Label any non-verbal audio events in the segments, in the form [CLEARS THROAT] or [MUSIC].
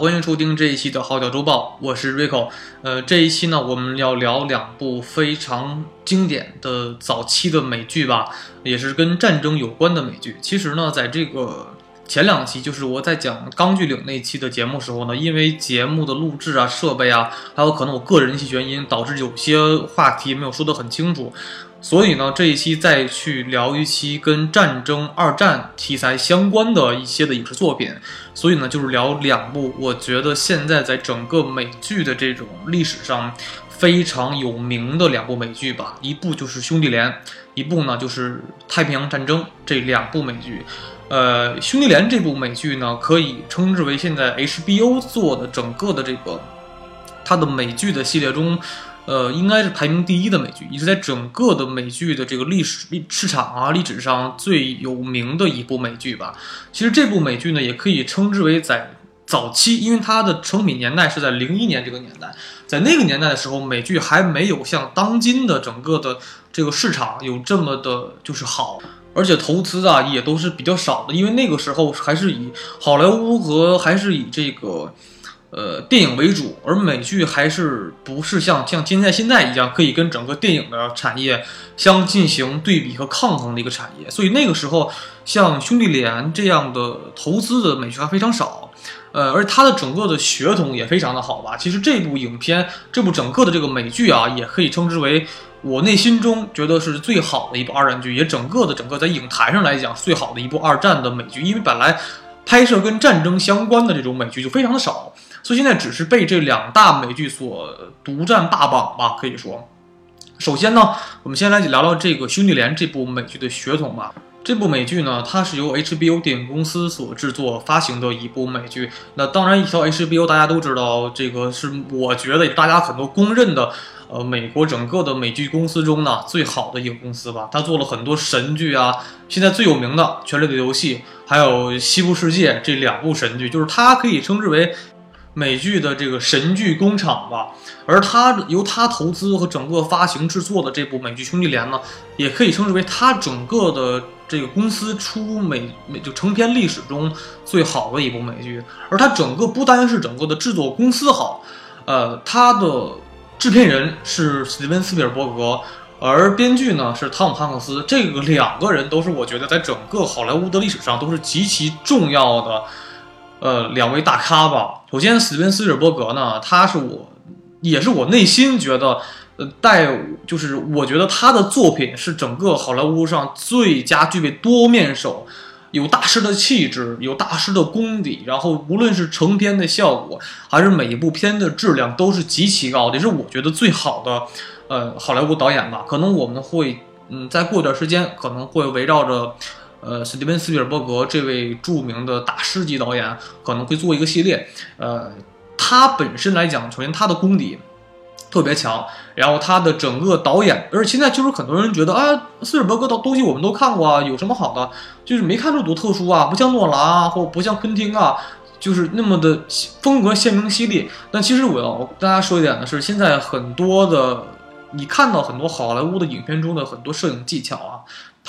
欢迎收听这一期的《号角周报》，我是 Rico。呃，这一期呢，我们要聊两部非常经典的早期的美剧吧，也是跟战争有关的美剧。其实呢，在这个前两期，就是我在讲《钢锯岭》那期的节目时候呢，因为节目的录制啊、设备啊，还有可能我个人一些原因，导致有些话题没有说得很清楚。所以呢，这一期再去聊一期跟战争、二战题材相关的一些的影视作品。所以呢，就是聊两部我觉得现在在整个美剧的这种历史上非常有名的两部美剧吧。一部就是《兄弟连》，一部呢就是《太平洋战争》这两部美剧。呃，《兄弟连》这部美剧呢，可以称之为现在 HBO 做的整个的这个它的美剧的系列中。呃，应该是排名第一的美剧，也是在整个的美剧的这个历史历市场啊历史上最有名的一部美剧吧。其实这部美剧呢，也可以称之为在早期，因为它的成品年代是在零一年这个年代，在那个年代的时候，美剧还没有像当今的整个的这个市场有这么的，就是好，而且投资啊也都是比较少的，因为那个时候还是以好莱坞和还是以这个。呃，电影为主，而美剧还是不是像像现在现在一样，可以跟整个电影的产业相进行对比和抗衡的一个产业。所以那个时候，像兄弟连这样的投资的美剧还非常少。呃，而它的整个的血统也非常的好吧。其实这部影片，这部整个的这个美剧啊，也可以称之为我内心中觉得是最好的一部二战剧，也整个的整个在影坛上来讲最好的一部二战的美剧。因为本来拍摄跟战争相关的这种美剧就非常的少。所以现在只是被这两大美剧所独占霸榜吧，可以说。首先呢，我们先来聊聊这个《兄弟连》这部美剧的血统吧。这部美剧呢，它是由 HBO 电影公司所制作发行的一部美剧。那当然，一条 HBO 大家都知道，这个是我觉得大家很多公认的，呃，美国整个的美剧公司中呢最好的一个公司吧。它做了很多神剧啊，现在最有名的《权力的游戏》还有《西部世界》这两部神剧，就是它可以称之为。美剧的这个神剧工厂吧，而他由他投资和整个发行制作的这部美剧《兄弟连》呢，也可以称之为他整个的这个公司出美美就成片历史中最好的一部美剧。而它整个不单是整个的制作公司好，呃，它的制片人是史蒂文斯皮尔伯格，而编剧呢是汤姆汉克斯，这个两个人都是我觉得在整个好莱坞的历史上都是极其重要的。呃，两位大咖吧。首先，史宾·斯皮尔伯格呢，他是我，也是我内心觉得，呃，带就是我觉得他的作品是整个好莱坞上最佳具备多面手，有大师的气质，有大师的功底，然后无论是成片的效果，还是每一部片的质量，都是极其高的，也是我觉得最好的，呃，好莱坞导演吧。可能我们会，嗯，再过段时间，可能会围绕着。呃，史蒂文·斯皮尔伯格这位著名的大师级导演可能会做一个系列。呃，他本身来讲，首先他的功底特别强，然后他的整个导演，而现在就是很多人觉得啊，斯皮尔伯格的东西我们都看过啊，有什么好的？就是没看出多特殊啊，不像诺兰啊，或不像昆汀啊，就是那么的风格鲜明犀利。但其实我要跟大家说一点的是，现在很多的你看到很多好莱坞的影片中的很多摄影技巧啊。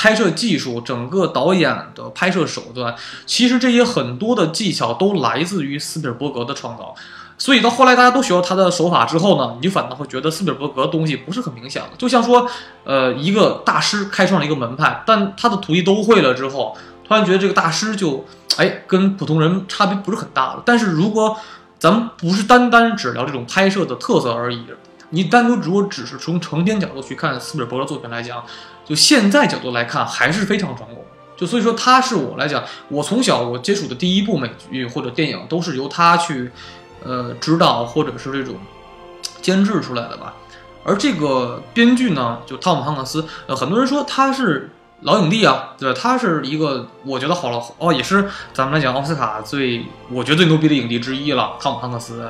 拍摄技术，整个导演的拍摄手段，其实这些很多的技巧都来自于斯皮尔伯格的创造。所以到后来大家都学到他的手法之后呢，你就反倒会觉得斯皮尔伯格的东西不是很明显了。就像说，呃，一个大师开创了一个门派，但他的徒弟都会了之后，突然觉得这个大师就，哎，跟普通人差别不是很大了。但是如果咱们不是单单只聊这种拍摄的特色而已，你单独如果只是从成片角度去看斯皮尔伯格作品来讲，就现在角度来看，还是非常成功。就所以说，他是我来讲，我从小我接触的第一部美剧或者电影，都是由他去，呃，指导或者是这种监制出来的吧。而这个编剧呢，就汤姆汉克斯，呃，很多人说他是老影帝啊，对吧？他是一个我觉得好了哦，也是咱们来讲奥斯卡最我觉得最牛逼的影帝之一了。汤姆汉克斯，《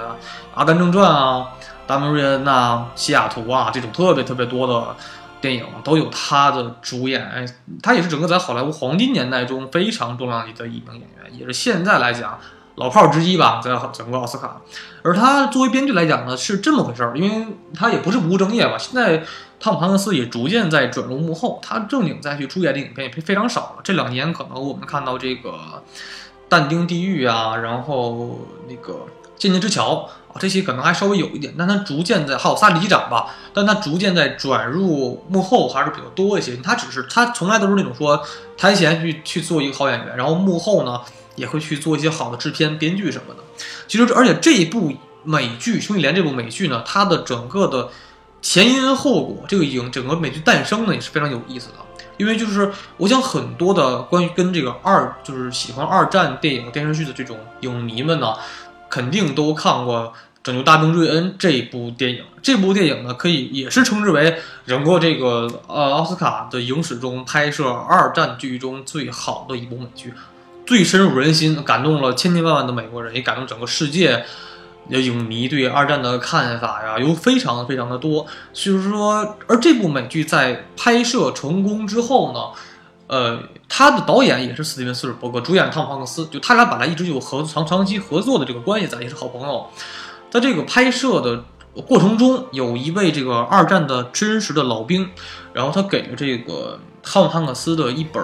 阿甘正传》啊，《达摩瑞恩》呐，《西雅图》啊，这种特别特别多的。电影都有他的主演，哎，他也是整个在好莱坞黄金年代中非常重要的一名演员，也是现在来讲老炮儿之一吧，在整个奥斯卡。而他作为编剧来讲呢，是这么回事儿，因为他也不是不务正业吧。现在汤姆汉克斯也逐渐在转入幕后，他正经再去出演的影片也非常少了。这两年可能我们看到这个，但丁地狱啊，然后那个剑剑之桥啊，这些可能还稍微有一点，但它逐渐在还有萨利机长吧，但它逐渐在转入幕后还是比较多一些。他只是他从来都是那种说台前去去做一个好演员，然后幕后呢也会去做一些好的制片、编剧什么的。其实而且这一部美剧《兄弟连》这部美剧呢，它的整个的前因后果，这个影整个美剧诞生呢也是非常有意思的。因为就是我想很多的关于跟这个二就是喜欢二战电影电视剧的这种影迷们呢，肯定都看过《拯救大兵瑞恩》这部电影。这部电影呢，可以也是称之为整个这个呃奥斯卡的影史中拍摄二战剧中最好的一部美剧，最深入人心，感动了千千万万的美国人，也感动整个世界。影迷对二战的看法呀，有非常非常的多。所以说，而这部美剧在拍摄成功之后呢，呃，他的导演也是斯蒂文·斯尔伯格，主演汤姆·汉克斯，就他俩本来一直有合长长期合作的这个关系，在也是好朋友。在这个拍摄的过程中，有一位这个二战的真实的老兵，然后他给了这个汤姆·汉克斯的一本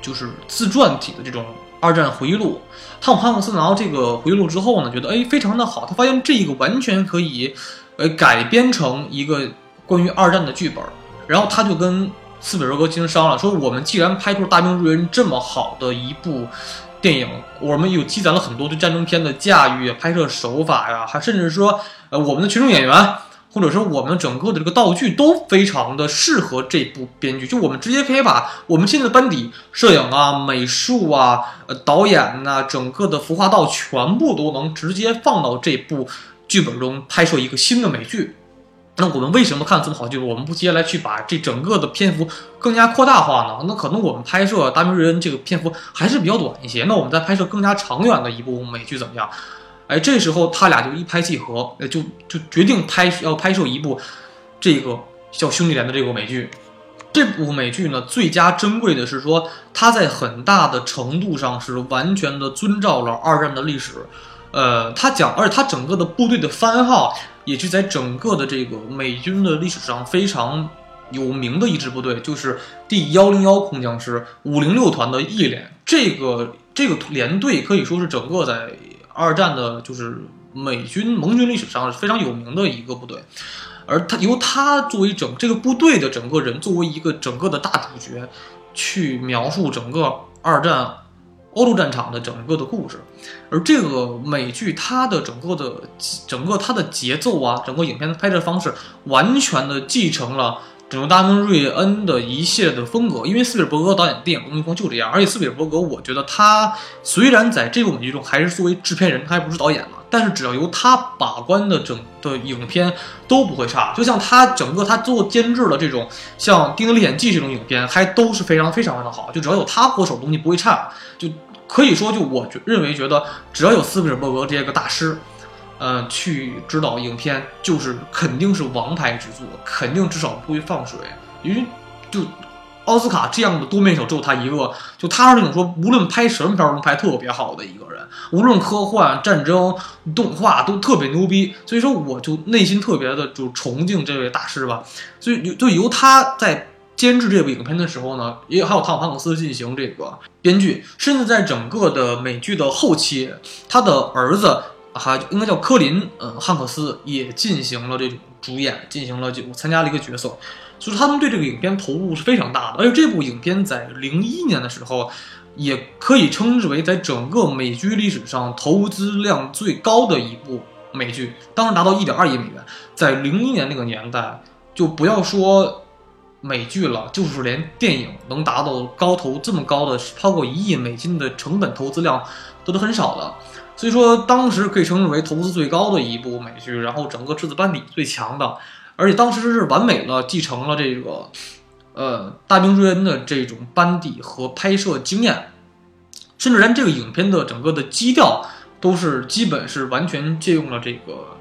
就是自传体的这种。二战回忆录，汤姆·汉克斯拿到这个回忆录之后呢，觉得哎非常的好，他发现这个完全可以，呃改编成一个关于二战的剧本，然后他就跟斯皮尔伯格进行商量，说我们既然拍出了《大兵瑞恩》这么好的一部电影，我们有积攒了很多对战争片的驾驭、拍摄手法呀，还甚至说呃我们的群众演员。或者说，我们整个的这个道具都非常的适合这部编剧，就我们直接可以把我们现在的班底、摄影啊、美术啊、导演呐，整个的服化道全部都能直接放到这部剧本中拍摄一个新的美剧。那我们为什么看这么好剧？我们不接下来去把这整个的篇幅更加扩大化呢？那可能我们拍摄《大明瑞恩》这个篇幅还是比较短一些，那我们再拍摄更加长远的一部美剧怎么样？哎，这时候他俩就一拍即合，就就决定拍要拍摄一部这个叫《兄弟连》的这部美剧。这部美剧呢，最佳珍贵的是说，它在很大的程度上是完全的遵照了二战的历史。呃，他讲，而且他整个的部队的番号也是在整个的这个美军的历史上非常有名的一支部队，就是第幺零幺空降师五零六团的一连。这个这个连队可以说是整个在。二战的就是美军盟军历史上是非常有名的一个部队，而他由他作为整这个部队的整个人作为一个整个的大主角，去描述整个二战欧洲战场的整个的故事，而这个美剧它的整个的整个它的节奏啊，整个影片的拍摄方式完全的继承了。整个大兵瑞恩的一系列的风格，因为斯皮尔伯格导演电影东西风就这样，而且斯皮尔伯格，我觉得他虽然在这部美剧中还是作为制片人，他还不是导演嘛，但是只要由他把关的整的影片都不会差。就像他整个他做监制的这种像《丁丁历险记》这种影片，还都是非常非常非常好。就只要有他过手，东西不会差。就可以说，就我觉认为觉得，只要有斯皮尔伯格这些个大师。呃，去指导影片就是肯定是王牌之作，肯定至少不会放水。因为就奥斯卡这样的多面手只有他一个，就他是那种说无论拍什么片儿都拍特别好的一个人，无论科幻、战争、动画都特别牛逼。所以说，我就内心特别的就崇敬这位大师吧。所以就由他在监制这部影片的时候呢，也还有汤姆汉克斯进行这个编剧，甚至在整个的美剧的后期，他的儿子。还应该叫科林，嗯，汉克斯也进行了这种主演，进行了就参加了一个角色，所以他们对这个影片投入是非常大的。而且这部影片在零一年的时候，也可以称之为在整个美剧历史上投资量最高的一部美剧，当时达到一点二亿美元。在零一年那个年代，就不要说美剧了，就是连电影能达到高投这么高的超过一亿美金的成本投资量，都是很少的。所以说，当时可以称之为投资最高的一部美剧，然后整个制作班底最强的，而且当时是完美了继承了这个，呃，大兵瑞恩的这种班底和拍摄经验，甚至连这个影片的整个的基调都是基本是完全借用了这个，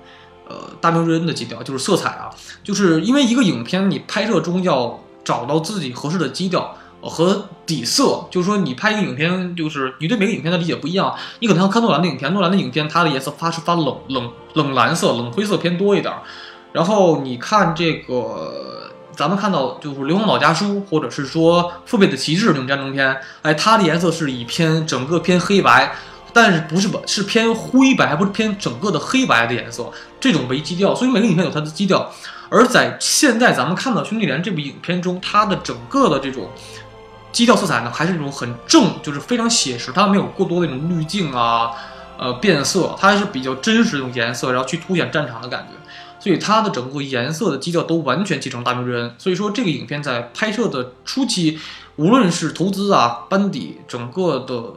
呃，大兵瑞恩的基调，就是色彩啊，就是因为一个影片你拍摄中要找到自己合适的基调。和底色，就是说你拍一个影片，就是你对每个影片的理解不一样。你可能要看诺兰的影片，诺兰的影片它的颜色发是发冷冷冷蓝色、冷灰色偏多一点。然后你看这个咱们看到就是《硫磺岛家书》或者是说《父辈的旗帜》这种战争片，哎，它的颜色是以偏整个偏黑白，但是不是吧？是偏灰白，不是偏整个的黑白的颜色，这种为基调。所以每个影片有它的基调。而在现在咱们看到《兄弟连》这部影片中，它的整个的这种基调色彩呢，还是那种很正，就是非常写实，它没有过多的那种滤镜啊，呃，变色，它还是比较真实的种颜色，然后去凸显战场的感觉。所以它的整个颜色的基调都完全继承大名之恩。所以说这个影片在拍摄的初期，无论是投资啊、班底，整个的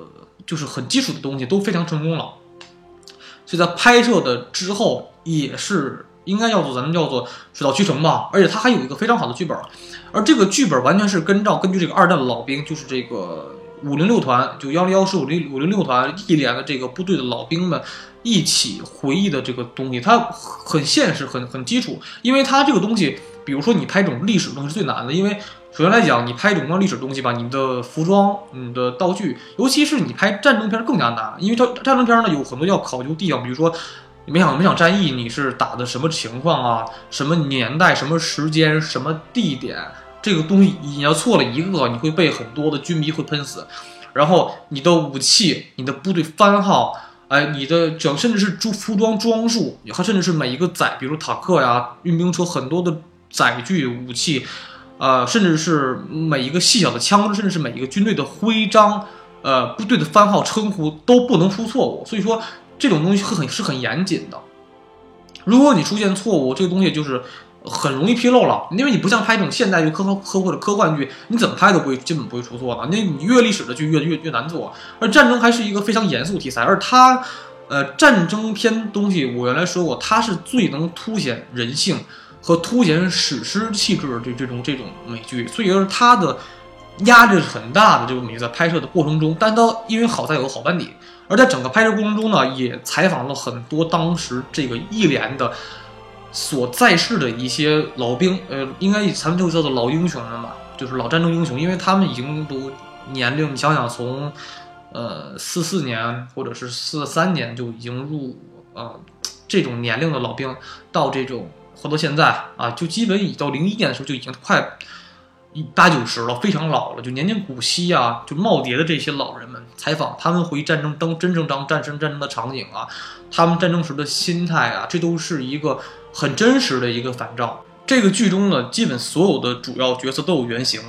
就是很基础的东西都非常成功了。所以在拍摄的之后，也是应该叫做咱们叫做水到渠成吧。而且它还有一个非常好的剧本，而这个剧本完全是跟照根据这个二战老兵，就是这个五零六团，就幺零幺师五零五零六团一连的这个部队的老兵们。一起回忆的这个东西，它很现实，很很基础。因为它这个东西，比如说你拍这种历史东西是最难的，因为首先来讲，你拍这种历史东西吧，你的服装、你的道具，尤其是你拍战争片更加难，因为它战争片呢有很多要考究地方，比如说每场每场战役你是打的什么情况啊，什么年代、什么时间、什么地点，这个东西你要错了一个，你会被很多的军迷会喷死。然后你的武器、你的部队番号。哎，你的整甚至是装服装装束，还甚至是每一个载，比如坦克呀、运兵车，很多的载具武器，呃，甚至是每一个细小的枪，甚至是每一个军队的徽章，呃，部队的番号称呼都不能出错误。所以说，这种东西是很是很严谨的。如果你出现错误，这个东西就是。很容易纰漏了，因为你不像拍这种现代剧、科科或者科幻剧，你怎么拍都不会，基本不会出错的。那你越历史的剧越越越难做，而战争还是一个非常严肃题材，而它，呃，战争片东西，我原来说过，它是最能凸显人性和凸显史诗气质的这这种这种美剧，所以说它的压力是很大的。这个美剧在拍摄的过程中，但它因为好在有个好班底，而在整个拍摄过程中呢，也采访了很多当时这个一连的。所在世的一些老兵，呃，应该咱们就叫做老英雄们吧，就是老战争英雄，因为他们已经都年龄，你想想，从，呃，四四年或者是四三年就已经入，呃，这种年龄的老兵，到这种活到现在啊，就基本已到零一年的时候就已经快一八九十了，非常老了，就年近古稀啊，就耄耋的这些老人们采访他们回忆战争当真正当战争战争的场景啊，他们战争时的心态啊，这都是一个。很真实的一个反照。这个剧中呢，基本所有的主要角色都有原型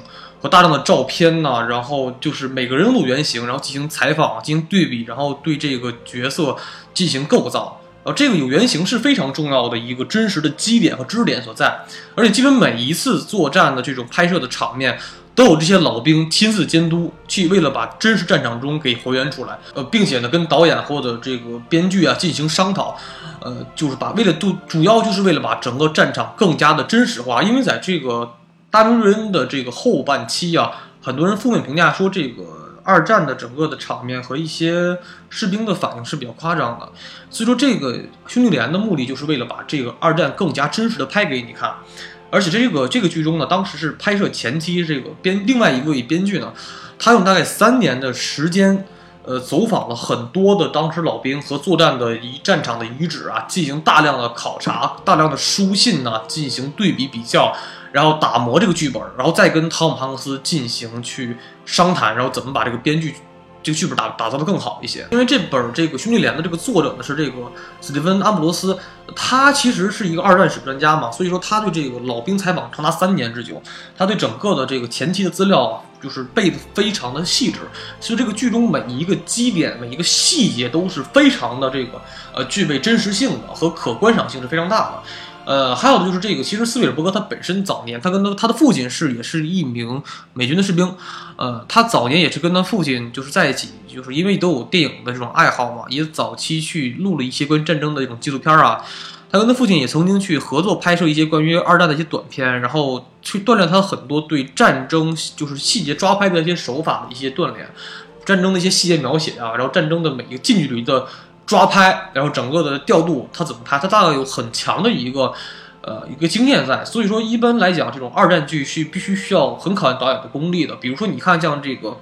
和大量的照片呢，然后就是每个人物原型，然后进行采访、进行对比，然后对这个角色进行构造。呃，这个有原型是非常重要的一个真实的基点和知识点所在。而且，基本每一次作战的这种拍摄的场面。都有这些老兵亲自监督，去为了把真实战场中给还原出来，呃，并且呢，跟导演或者这个编剧啊进行商讨，呃，就是把为了都主要就是为了把整个战场更加的真实化，因为在这个大兵瑞恩的这个后半期啊，很多人负面评价说这个二战的整个的场面和一些士兵的反应是比较夸张的，所以说这个兄弟连的目的就是为了把这个二战更加真实的拍给你看。而且这个这个剧中呢，当时是拍摄前期，这个编另外一位编剧呢，他用大概三年的时间，呃，走访了很多的当时老兵和作战的遗战场的遗址啊，进行大量的考察，大量的书信呢，进行对比比较，然后打磨这个剧本，然后再跟汤姆汉克斯进行去商谈，然后怎么把这个编剧。这个剧本打打造的更好一些，因为这本这个兄弟连的这个作者呢是这个斯蒂芬阿布罗斯，他其实是一个二战史专家嘛，所以说他对这个老兵采访长达三年之久，他对整个的这个前期的资料啊就是背的非常的细致，所以这个剧中每一个基点、每一个细节都是非常的这个呃具备真实性的和可观赏性是非常大的。呃，还有的就是这个，其实斯皮尔伯格他本身早年，他跟他他的父亲是也是一名美军的士兵，呃，他早年也是跟他父亲就是在一起，就是因为都有电影的这种爱好嘛，也早期去录了一些关于战争的这种纪录片啊。他跟他父亲也曾经去合作拍摄一些关于二战的一些短片，然后去锻炼他很多对战争就是细节抓拍的一些手法的一些锻炼，战争的一些细节描写啊，然后战争的每一个近距离的。抓拍，然后整个的调度，他怎么拍？他大概有很强的一个，呃，一个经验在。所以说，一般来讲，这种二战剧是必须需要很考验导演的功力的。比如说，你看像这个，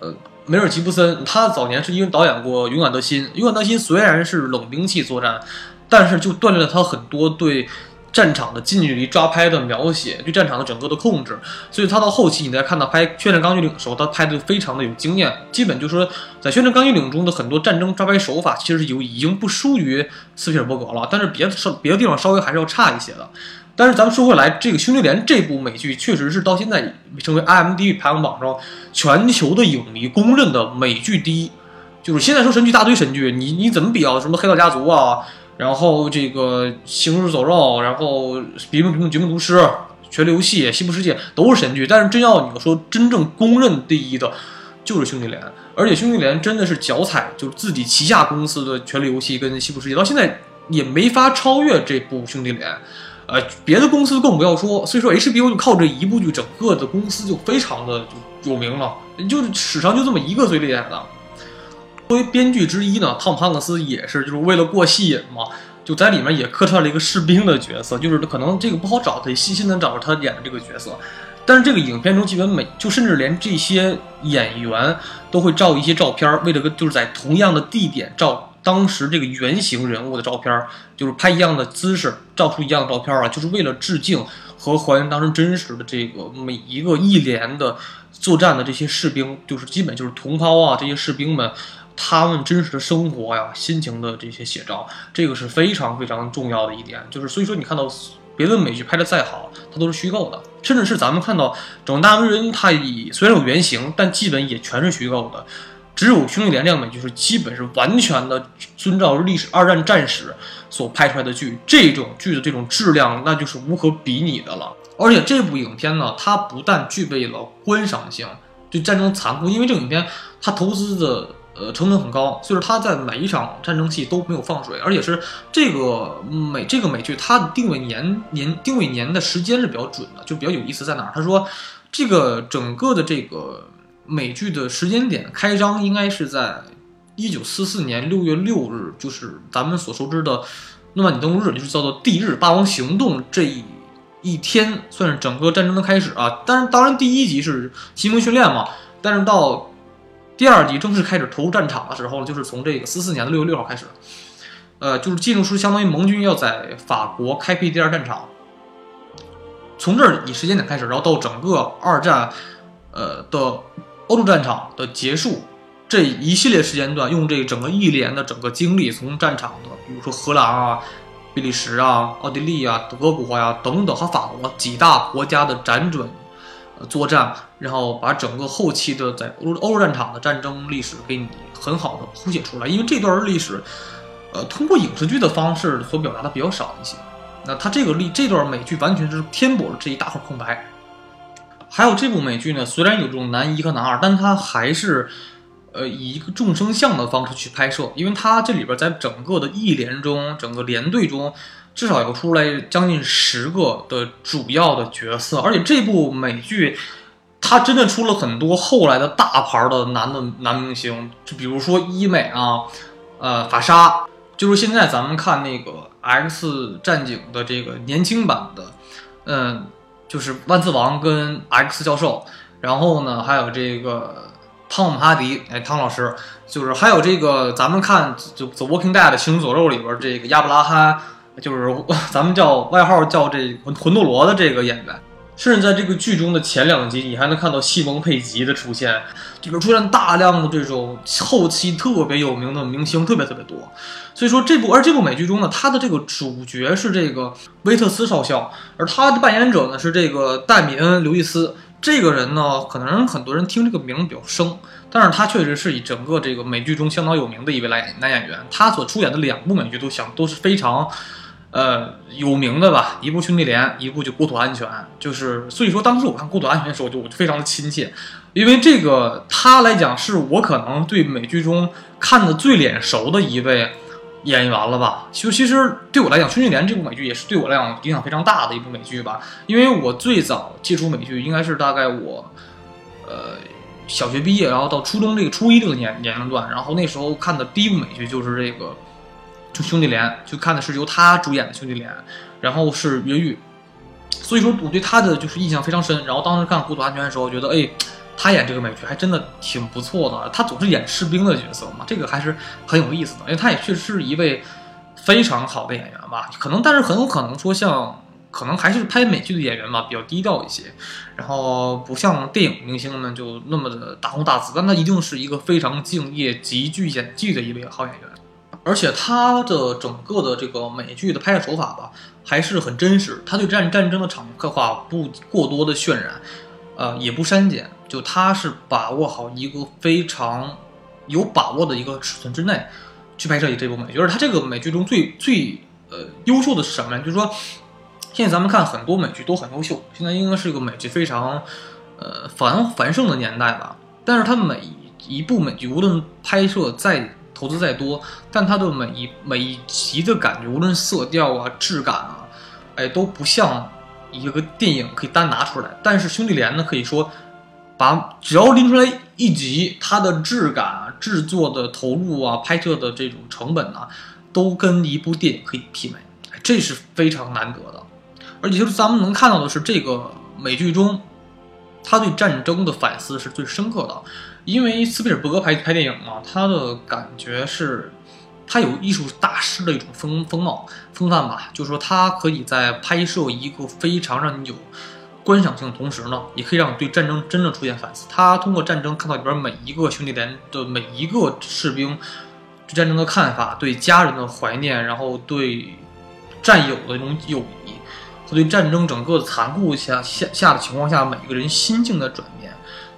呃，梅尔吉布森，他早年是因为导演过《勇敢的心》，《勇敢的心》虽然是冷兵器作战，但是就锻炼了他很多对战场的近距离抓拍的描写，对战场的整个的控制，所以他到后期你再看到拍《宣战钢锯岭》的时候，他拍的非常的有经验，基本就是说在《宣战钢锯岭》中的很多战争抓拍手法，其实有已经不输于斯皮尔伯格了，但是别的别的地方稍微还是要差一些的。但是咱们说回来，这个《兄弟连》这部美剧确实是到现在成为 IMDB 排行榜上全球的影迷公认的美剧第一。就是现在说神剧，大堆神剧，你你怎么比较？什么《黑道家族》啊，然后这个《行尸走肉》，然后《绝命绝命毒师》《权力游戏》《西部世界》都是神剧。但是真要你说真正公认第一的，就是《兄弟连》。而且《兄弟连》真的是脚踩就是自己旗下公司的《权力游戏》跟《西部世界》，到现在也没法超越这部《兄弟连》。呃，别的公司更不要说，所以说 HBO 就靠这一部剧，整个的公司就非常的有名了，就是史上就这么一个最厉害的。作为编剧之一呢，汤姆汉克斯也是就是为了过戏瘾嘛，就在里面也客串了一个士兵的角色，就是可能这个不好找，得细心的找着他演的这个角色。但是这个影片中基本每就甚至连这些演员都会照一些照片，为了个就是在同样的地点照。当时这个原型人物的照片，就是拍一样的姿势，照出一样的照片啊，就是为了致敬和还原当时真实的这个每一个一连的作战的这些士兵，就是基本就是同胞啊，这些士兵们他们真实的生活呀、心情的这些写照，这个是非常非常重要的一点。就是所以说，你看到别的美剧拍的再好，它都是虚构的，甚至是咱们看到《整大名人》，它以虽然有原型，但基本也全是虚构的。只有《兄弟连》这样美剧是基本是完全的遵照历史二战战史所拍出来的剧，这种剧的这种质量那就是无可比拟的了。而且这部影片呢，它不但具备了观赏性，就战争残酷，因为这个影片它投资的呃成本很高，所以说它在每一场战争戏都没有放水，而且是这个美这个美剧它的定位年年定位年的时间是比较准的，就比较有意思在哪儿？他说这个整个的这个。美剧的时间点开张应该是在一九四四年六月六日，就是咱们所熟知的诺曼底登陆日，就是叫做地日霸王行动这一一天，算是整个战争的开始啊。但是当然第一集是新兵训练嘛，但是到第二集正式开始投入战场的时候，就是从这个四四年的六月六号开始，呃，就是进入是相当于盟军要在法国开辟第二战场，从这儿以时间点开始，然后到整个二战，呃的。欧洲战场的结束，这一系列时间段，用这整个一连的整个经历，从战场的，比如说荷兰啊、比利时啊、奥地利啊、德国呀等等和法国几大国家的辗转作战，然后把整个后期的在欧欧洲战场的战争历史给你很好的谱写出来。因为这段历史，呃，通过影视剧的方式所表达的比较少一些。那它这个历这段美剧完全是填补了这一大块空白。还有这部美剧呢，虽然有这种男一和男二，但它还是，呃，以一个众生相的方式去拍摄，因为它这里边在整个的一连中，整个连队中，至少要出来将近十个的主要的角色，而且这部美剧，它真的出了很多后来的大牌的男的男明星，就比如说伊美啊，呃，法沙，就是现在咱们看那个 X 战警的这个年轻版的，嗯。就是万磁王跟 X 教授，然后呢，还有这个汤姆哈迪，哎，汤老师，就是还有这个咱们看就《The Walking Dead》行尸走肉里边这个亚伯拉罕，就是 [LAUGHS] 咱们叫外号叫这魂魂斗罗的这个演员。甚至在这个剧中的前两集，你还能看到西蒙佩吉的出现，里边出现大量的这种后期特别有名的明星，特别特别多。所以说这部，而这部美剧中呢，他的这个主角是这个威特斯少校，而他的扮演者呢是这个戴米恩·刘易斯。这个人呢，可能很多人听这个名比较生，但是他确实是以整个这个美剧中相当有名的一位男男演员。他所出演的两部美剧都想都是非常。呃，有名的吧，一部《兄弟连》，一部就《国土安全》，就是所以说，当时我看《国土安全》的时候，就我就非常的亲切，因为这个他来讲是我可能对美剧中看的最脸熟的一位演员了吧。就其实对我来讲，《兄弟连》这部美剧也是对我来讲影响非常大的一部美剧吧，因为我最早接触美剧应该是大概我呃小学毕业，然后到初中这个初一这个年年龄段，然后那时候看的第一部美剧就是这个。就兄弟连，就看的是由他主演的兄弟连，然后是越狱，所以说我对他的就是印象非常深。然后当时看《孤独安全》的时候，觉得哎，他演这个美剧还真的挺不错的。他总是演士兵的角色嘛，这个还是很有意思的。因为他也确实是一位非常好的演员吧，可能但是很有可能说像。可能还是拍美剧的演员嘛，比较低调一些，然后不像电影明星们就那么的大红大紫，但他一定是一个非常敬业、极具演技的一位好演员，而且他的整个的这个美剧的拍摄手法吧，还是很真实，他对战战争的场刻画不过多的渲染，呃，也不删减，就他是把握好一个非常有把握的一个尺寸之内去拍摄这部美剧，而他这个美剧中最最呃优秀的是什么呢？就是说。现在咱们看很多美剧都很优秀，现在应该是一个美剧非常，呃繁繁盛的年代吧。但是它每一部美剧，无论拍摄再投资再多，但它的每一每一集的感觉，无论色调啊、质感啊，哎都不像一个电影可以单拿出来。但是兄弟连呢，可以说把只要拎出来一集，它的质感啊、制作的投入啊、拍摄的这种成本啊，都跟一部电影可以媲美，这是非常难得的。而且就是咱们能看到的是，这个美剧中，他对战争的反思是最深刻的。因为斯皮尔伯格拍拍电影嘛，他的感觉是，他有艺术大师的一种风风貌风范吧。就是说，他可以在拍摄一个非常让你有观赏性的同时呢，也可以让你对战争真正出现反思。他通过战争看到里边每一个兄弟连的每一个士兵对战争的看法，对家人的怀念，然后对战友的那种友谊。和对战争整个残酷下下下的情况下，每一个人心境的转变，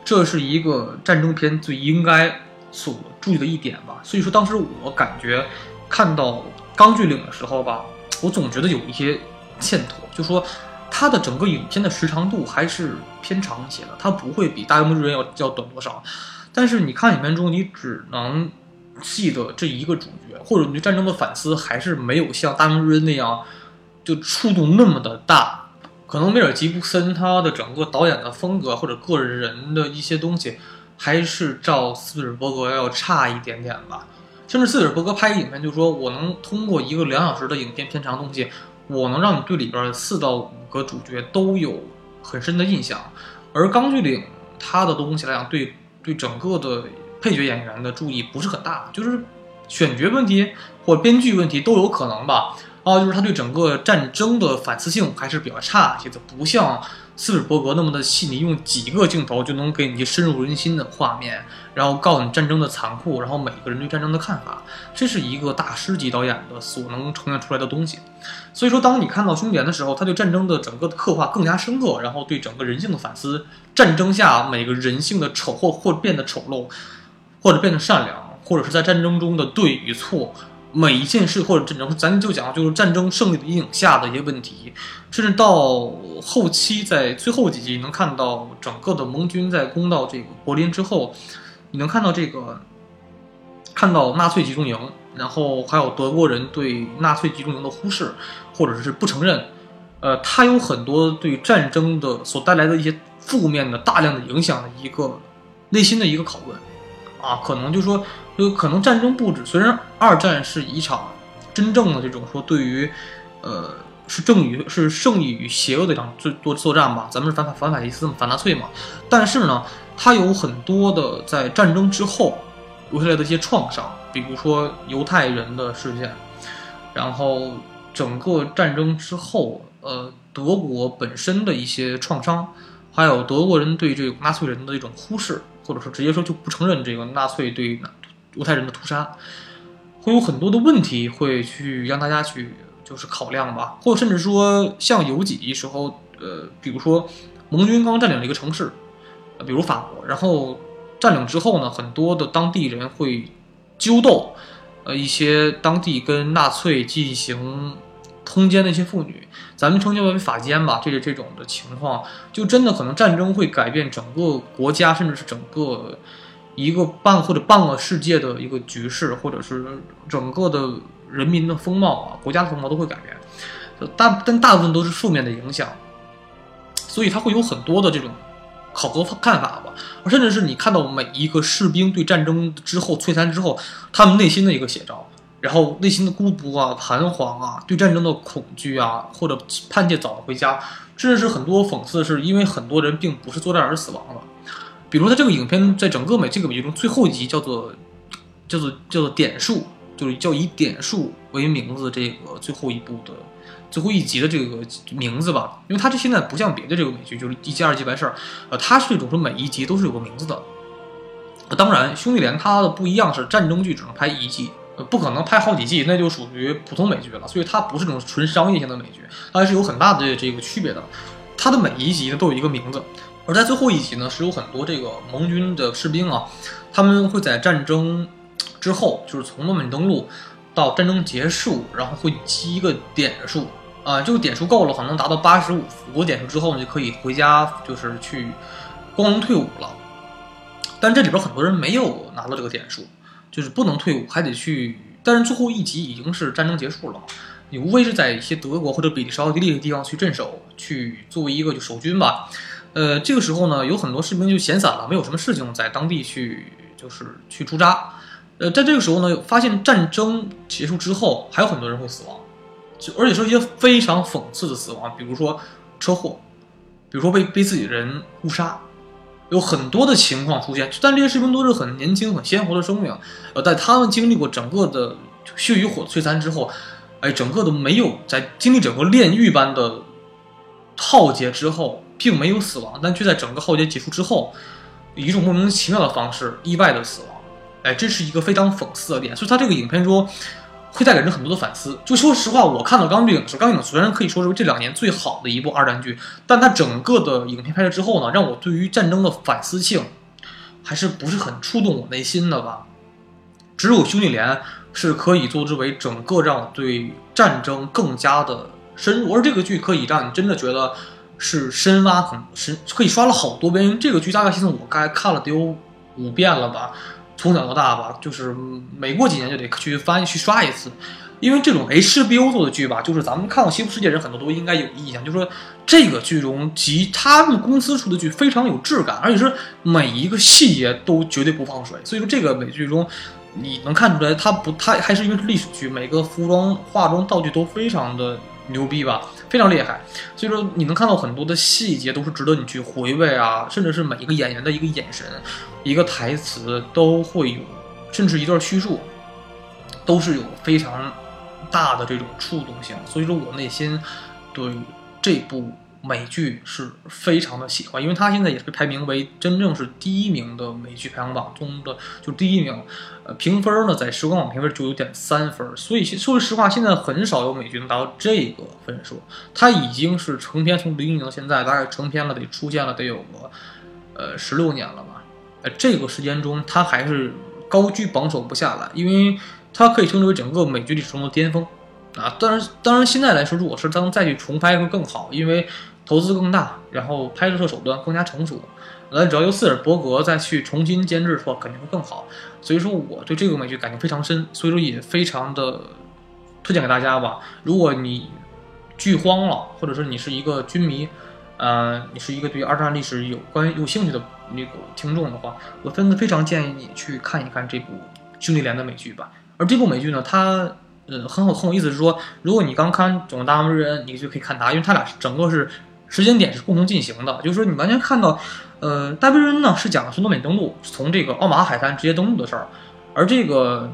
这是一个战争片最应该所注意的一点吧。所以说，当时我感觉看到《钢锯岭》的时候吧，我总觉得有一些欠妥，就说它的整个影片的时长度还是偏长一些的，它不会比《大英之人》要要短多少。但是你看影片中，你只能记得这一个主角，或者你对战争的反思还是没有像《大英之人》那样。就触动那么的大，可能梅尔吉布森他的整个导演的风格或者个人的一些东西，还是照斯皮尔伯格要差一点点吧。甚至斯皮尔伯格拍影片，就是说我能通过一个两小时的影片片长东西，我能让你对里边四到五个主角都有很深的印象。而《钢锯岭》他的东西来讲，对对整个的配角演员的注意不是很大，就是选角问题或编剧问题都有可能吧。哦，就是他对整个战争的反思性还是比较差一些的，不像斯皮尔伯格那么的细腻，用几个镜头就能给你深入人心的画面，然后告诉你战争的残酷，然后每个人对战争的看法，这是一个大师级导演的所能呈现出来的东西。所以说，当你看到《凶点》的时候，他对战争的整个的刻画更加深刻，然后对整个人性的反思，战争下每个人性的丑或或变得丑陋，或者变得善良，或者是在战争中的对与错。每一件事或者战争，咱就讲就是战争胜利的阴影下的一些问题，甚至到后期在最后几集能看到整个的盟军在攻到这个柏林之后，你能看到这个，看到纳粹集中营，然后还有德国人对纳粹集中营的忽视或者是不承认，呃，它有很多对战争的所带来的一些负面的大量的影响的一个内心的一个拷问，啊，可能就说。就可能战争不止，虽然二战是一场真正的这种说对于，呃，是正与是胜利与邪恶的一场最多作战吧，咱们是反反反法西斯反纳粹嘛，但是呢，它有很多的在战争之后留下来的一些创伤，比如说犹太人的事件，然后整个战争之后，呃，德国本身的一些创伤，还有德国人对这个纳粹人的一种忽视，或者说直接说就不承认这个纳粹对。犹太人的屠杀，会有很多的问题会去让大家去就是考量吧，或者甚至说像有几时候，呃，比如说盟军刚占领了一个城市，比如法国，然后占领之后呢，很多的当地人会揪斗，呃，一些当地跟纳粹进行通奸的一些妇女，咱们称之为法奸吧，这个这种的情况，就真的可能战争会改变整个国家，甚至是整个。一个半或者半个世界的一个局势，或者是整个的人民的风貌啊，国家的风貌都会改变，大但大部分都是负面的影响，所以它会有很多的这种考核看法吧，甚至是你看到每一个士兵对战争之后摧残之后，他们内心的一个写照，然后内心的孤独啊、彷徨啊、对战争的恐惧啊，或者盼借早日回家，甚至是很多讽刺，是因为很多人并不是作战而死亡了。比如，他这个影片在整个美这个美剧中最后一集叫做叫做叫做点数就是叫以点数为名字这个最后一部的最后一集的这个名字吧，因为它这现在不像别的这个美剧，就是一集二集完事儿，呃，它是一种说每一集都是有个名字的。当然，兄弟连它的不一样是战争剧只能拍一季，不可能拍好几季，那就属于普通美剧了。所以它不是那种纯商业性的美剧，它还是有很大的这个区别的。它的每一集呢都有一个名字，而在最后一集呢是有很多这个盟军的士兵啊，他们会在战争之后，就是从诺曼底登陆到战争结束，然后会积一个点数啊，这个点数够了，可能达到八十五个点数之后呢，就可以回家，就是去光荣退伍了。但这里边很多人没有拿到这个点数，就是不能退伍，还得去。但是最后一集已经是战争结束了，你无非是在一些德国或者比利时、奥地利的地方去镇守，去作为一个就守军吧。呃，这个时候呢，有很多士兵就闲散了，没有什么事情，在当地去就是去驻扎。呃，在这个时候呢，发现战争结束之后，还有很多人会死亡，就而且是一些非常讽刺的死亡，比如说车祸，比如说被被自己人误杀。有很多的情况出现，但这些士兵都是很年轻、很鲜活的生命，呃，在他们经历过整个的血与火摧残之后，哎，整个都没有在经历整个炼狱般的浩劫之后，并没有死亡，但却在整个浩劫结束之后，以一种莫名其妙的方式意外的死亡，哎，这是一个非常讽刺的点，所以他这个影片中。会带给人很多的反思。就说实话，我看到《钢锯岭》的时候，《钢锯岭》虽然可以说是这两年最好的一部二战剧，但它整个的影片拍摄之后呢，让我对于战争的反思性还是不是很触动我内心的吧。只有《兄弟连》是可以作之为整个让对战争更加的深入，而这个剧可以让你真的觉得是深挖很深，可以刷了好多遍。因为这个剧大概现在我该看了得有五遍了吧。从小到大吧，就是每过几年就得去翻去刷一次，因为这种 HBO 做的剧吧，就是咱们看过《西部世界》人很多都应该有印象，就是说这个剧中及他们公司出的剧非常有质感，而且是每一个细节都绝对不放水。所以说这个美剧中，你能看出来它不，它还是因为是历史剧，每个服装、化妆、道具都非常的牛逼吧，非常厉害。所以说你能看到很多的细节都是值得你去回味啊，甚至是每一个演员的一个眼神。一个台词都会有，甚至一段叙述，都是有非常大的这种触动性。所以说我内心对这部美剧是非常的喜欢，因为它现在也是排名为真正是第一名的美剧排行榜中的就第一名。呃，评分呢在时光网评分九点三分，所以说实话，现在很少有美剧能达到这个分数。它已经是成片从零一年到现在，大概成片了得出现了得有个呃十六年了吧。这个时间中，它还是高居榜首不下来，因为它可以称之为整个美剧历史中的巅峰啊。当然，当然现在来说，如果是当再去重拍会更好，因为投资更大，然后拍摄手段更加成熟。那只要由斯尔伯格再去重新监制的话，肯定会更好。所以说，我对这个美剧感情非常深，所以说也非常的推荐给大家吧。如果你剧荒了，或者是你是一个军迷。呃，你是一个对二战历史有关有兴趣的那个听众的话，我真的非常建议你去看一看这部《兄弟连》的美剧吧。而这部美剧呢，它呃很好很有意思，是说如果你刚看《总大魔人》，你就可以看它，因为它俩整个是时间点是共同进行的，就是说你完全看到，呃，大魔人呢是讲的是诺曼登陆，从这个奥马哈海滩直接登陆的事儿，而这个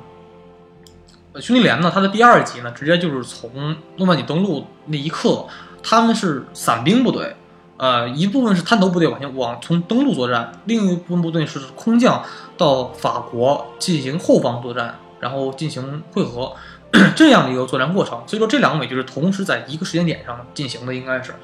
《兄弟连》呢，它的第二集呢，直接就是从诺曼底登陆那一刻，他们是伞兵部队。呃，一部分是滩头部队往前往从登陆作战，另一部分部队是空降到法国进行后方作战，然后进行汇合 [CLEARS THROAT] 这样的一个作战过程。所以说这两个美剧是同时在一个时间点上进行的，应该是。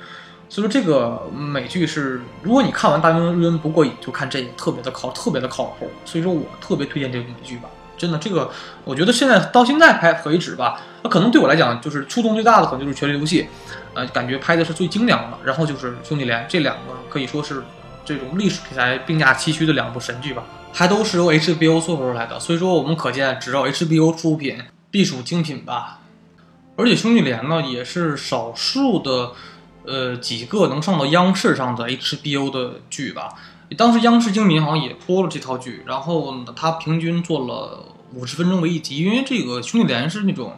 所以说这个美剧是，如果你看完《大兵瑞恩》不过瘾，就看这个特别的靠特别的靠谱。所以说我特别推荐这部美剧吧，真的，这个我觉得现在到现在拍为止吧，那可能对我来讲就是触动最大的，可能就是《权力游戏》。呃，感觉拍的是最精良的，然后就是《兄弟连》这两个可以说是这种历史题材并驾齐驱的两部神剧吧，还都是由 HBO 做出来的，所以说我们可见，只要 HBO 出品，必属精品吧。而且《兄弟连》呢，也是少数的，呃，几个能上到央视上的 HBO 的剧吧。当时央视精品好像也播了这套剧，然后它平均做了五十分钟为一集，因为这个《兄弟连》是那种。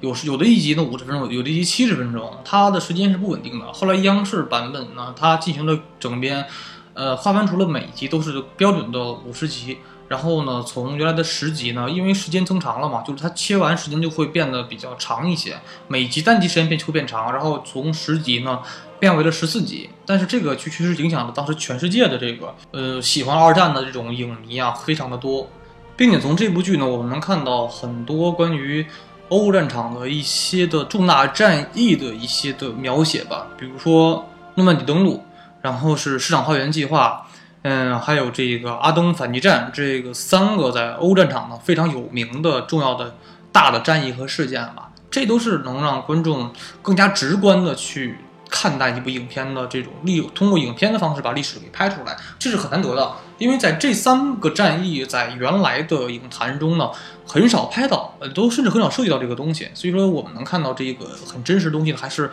有有的一集呢五十分钟，有的一集七十分钟，它的时间是不稳定的。后来央视版本呢，它进行了整编，呃，划分出了每集都是标准的五十集，然后呢，从原来的十集呢，因为时间增长了嘛，就是它切完时间就会变得比较长一些，每集单集时间变就会变长，然后从十集呢变为了十四集。但是这个却确实影响了当时全世界的这个呃喜欢二战的这种影迷啊，非常的多，并且从这部剧呢，我们能看到很多关于欧战场的一些的重大战役的一些的描写吧，比如说诺曼底登陆，然后是市场花园计划。嗯，还有这个阿登反击战，这个三个在欧战场呢非常有名的重要的大的战役和事件吧，这都是能让观众更加直观的去看待一部影片的这种历，通过影片的方式把历史给拍出来，这是很难得的。因为在这三个战役在原来的影坛中呢，很少拍到，呃，都甚至很少涉及到这个东西，所以说我们能看到这个很真实的东西还是。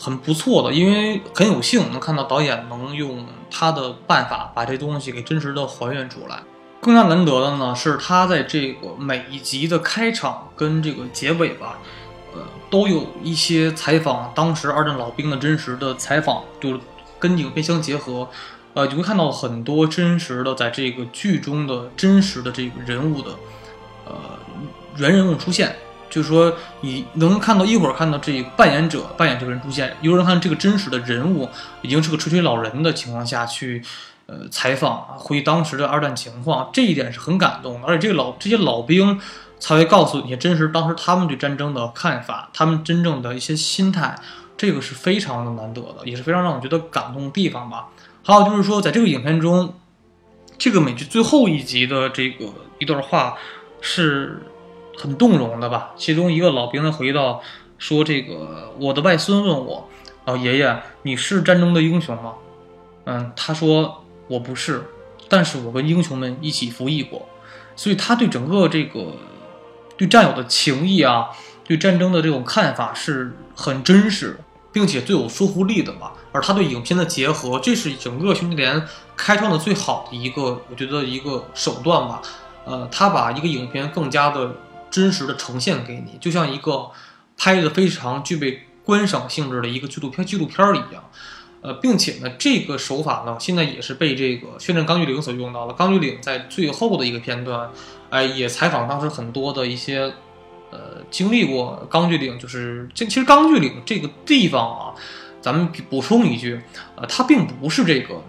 很不错的，因为很有幸能看到导演能用他的办法把这东西给真实的还原出来。更加难得的呢，是他在这个每一集的开场跟这个结尾吧，呃，都有一些采访当时二战老兵的真实的采访，就是跟影片相结合，呃，你会看到很多真实的在这个剧中的真实的这个人物的，呃，原人物出现。就是说，你能看到一会儿看到这扮演者扮演这个人出现，有人看这个真实的人物已经是个垂垂老人的情况下去，呃，采访啊，回忆当时的二战情况，这一点是很感动的。而且这个老这些老兵才会告诉你真实当时他们对战争的看法，他们真正的一些心态，这个是非常的难得的，也是非常让我觉得感动的地方吧。还有就是说，在这个影片中，这个美剧最后一集的这个一段话是。很动容的吧？其中一个老兵呢回忆到说：“这个我的外孙问我，老爷爷，你是战争的英雄吗？”嗯，他说：“我不是，但是我跟英雄们一起服役过。”所以他对整个这个对战友的情谊啊，对战争的这种看法是很真实，并且最有说服力的吧。而他对影片的结合，这是整个兄弟连开创的最好的一个，我觉得一个手段吧。呃，他把一个影片更加的。真实的呈现给你，就像一个拍的非常具备观赏性质的一个纪录片纪录片一样，呃，并且呢，这个手法呢，现在也是被这个《宣战钢锯岭》所用到了。钢锯岭在最后的一个片段，哎，也采访当时很多的一些，呃，经历过钢锯岭，就是这其实钢锯岭这个地方啊，咱们补充一句，呃，他并不是这个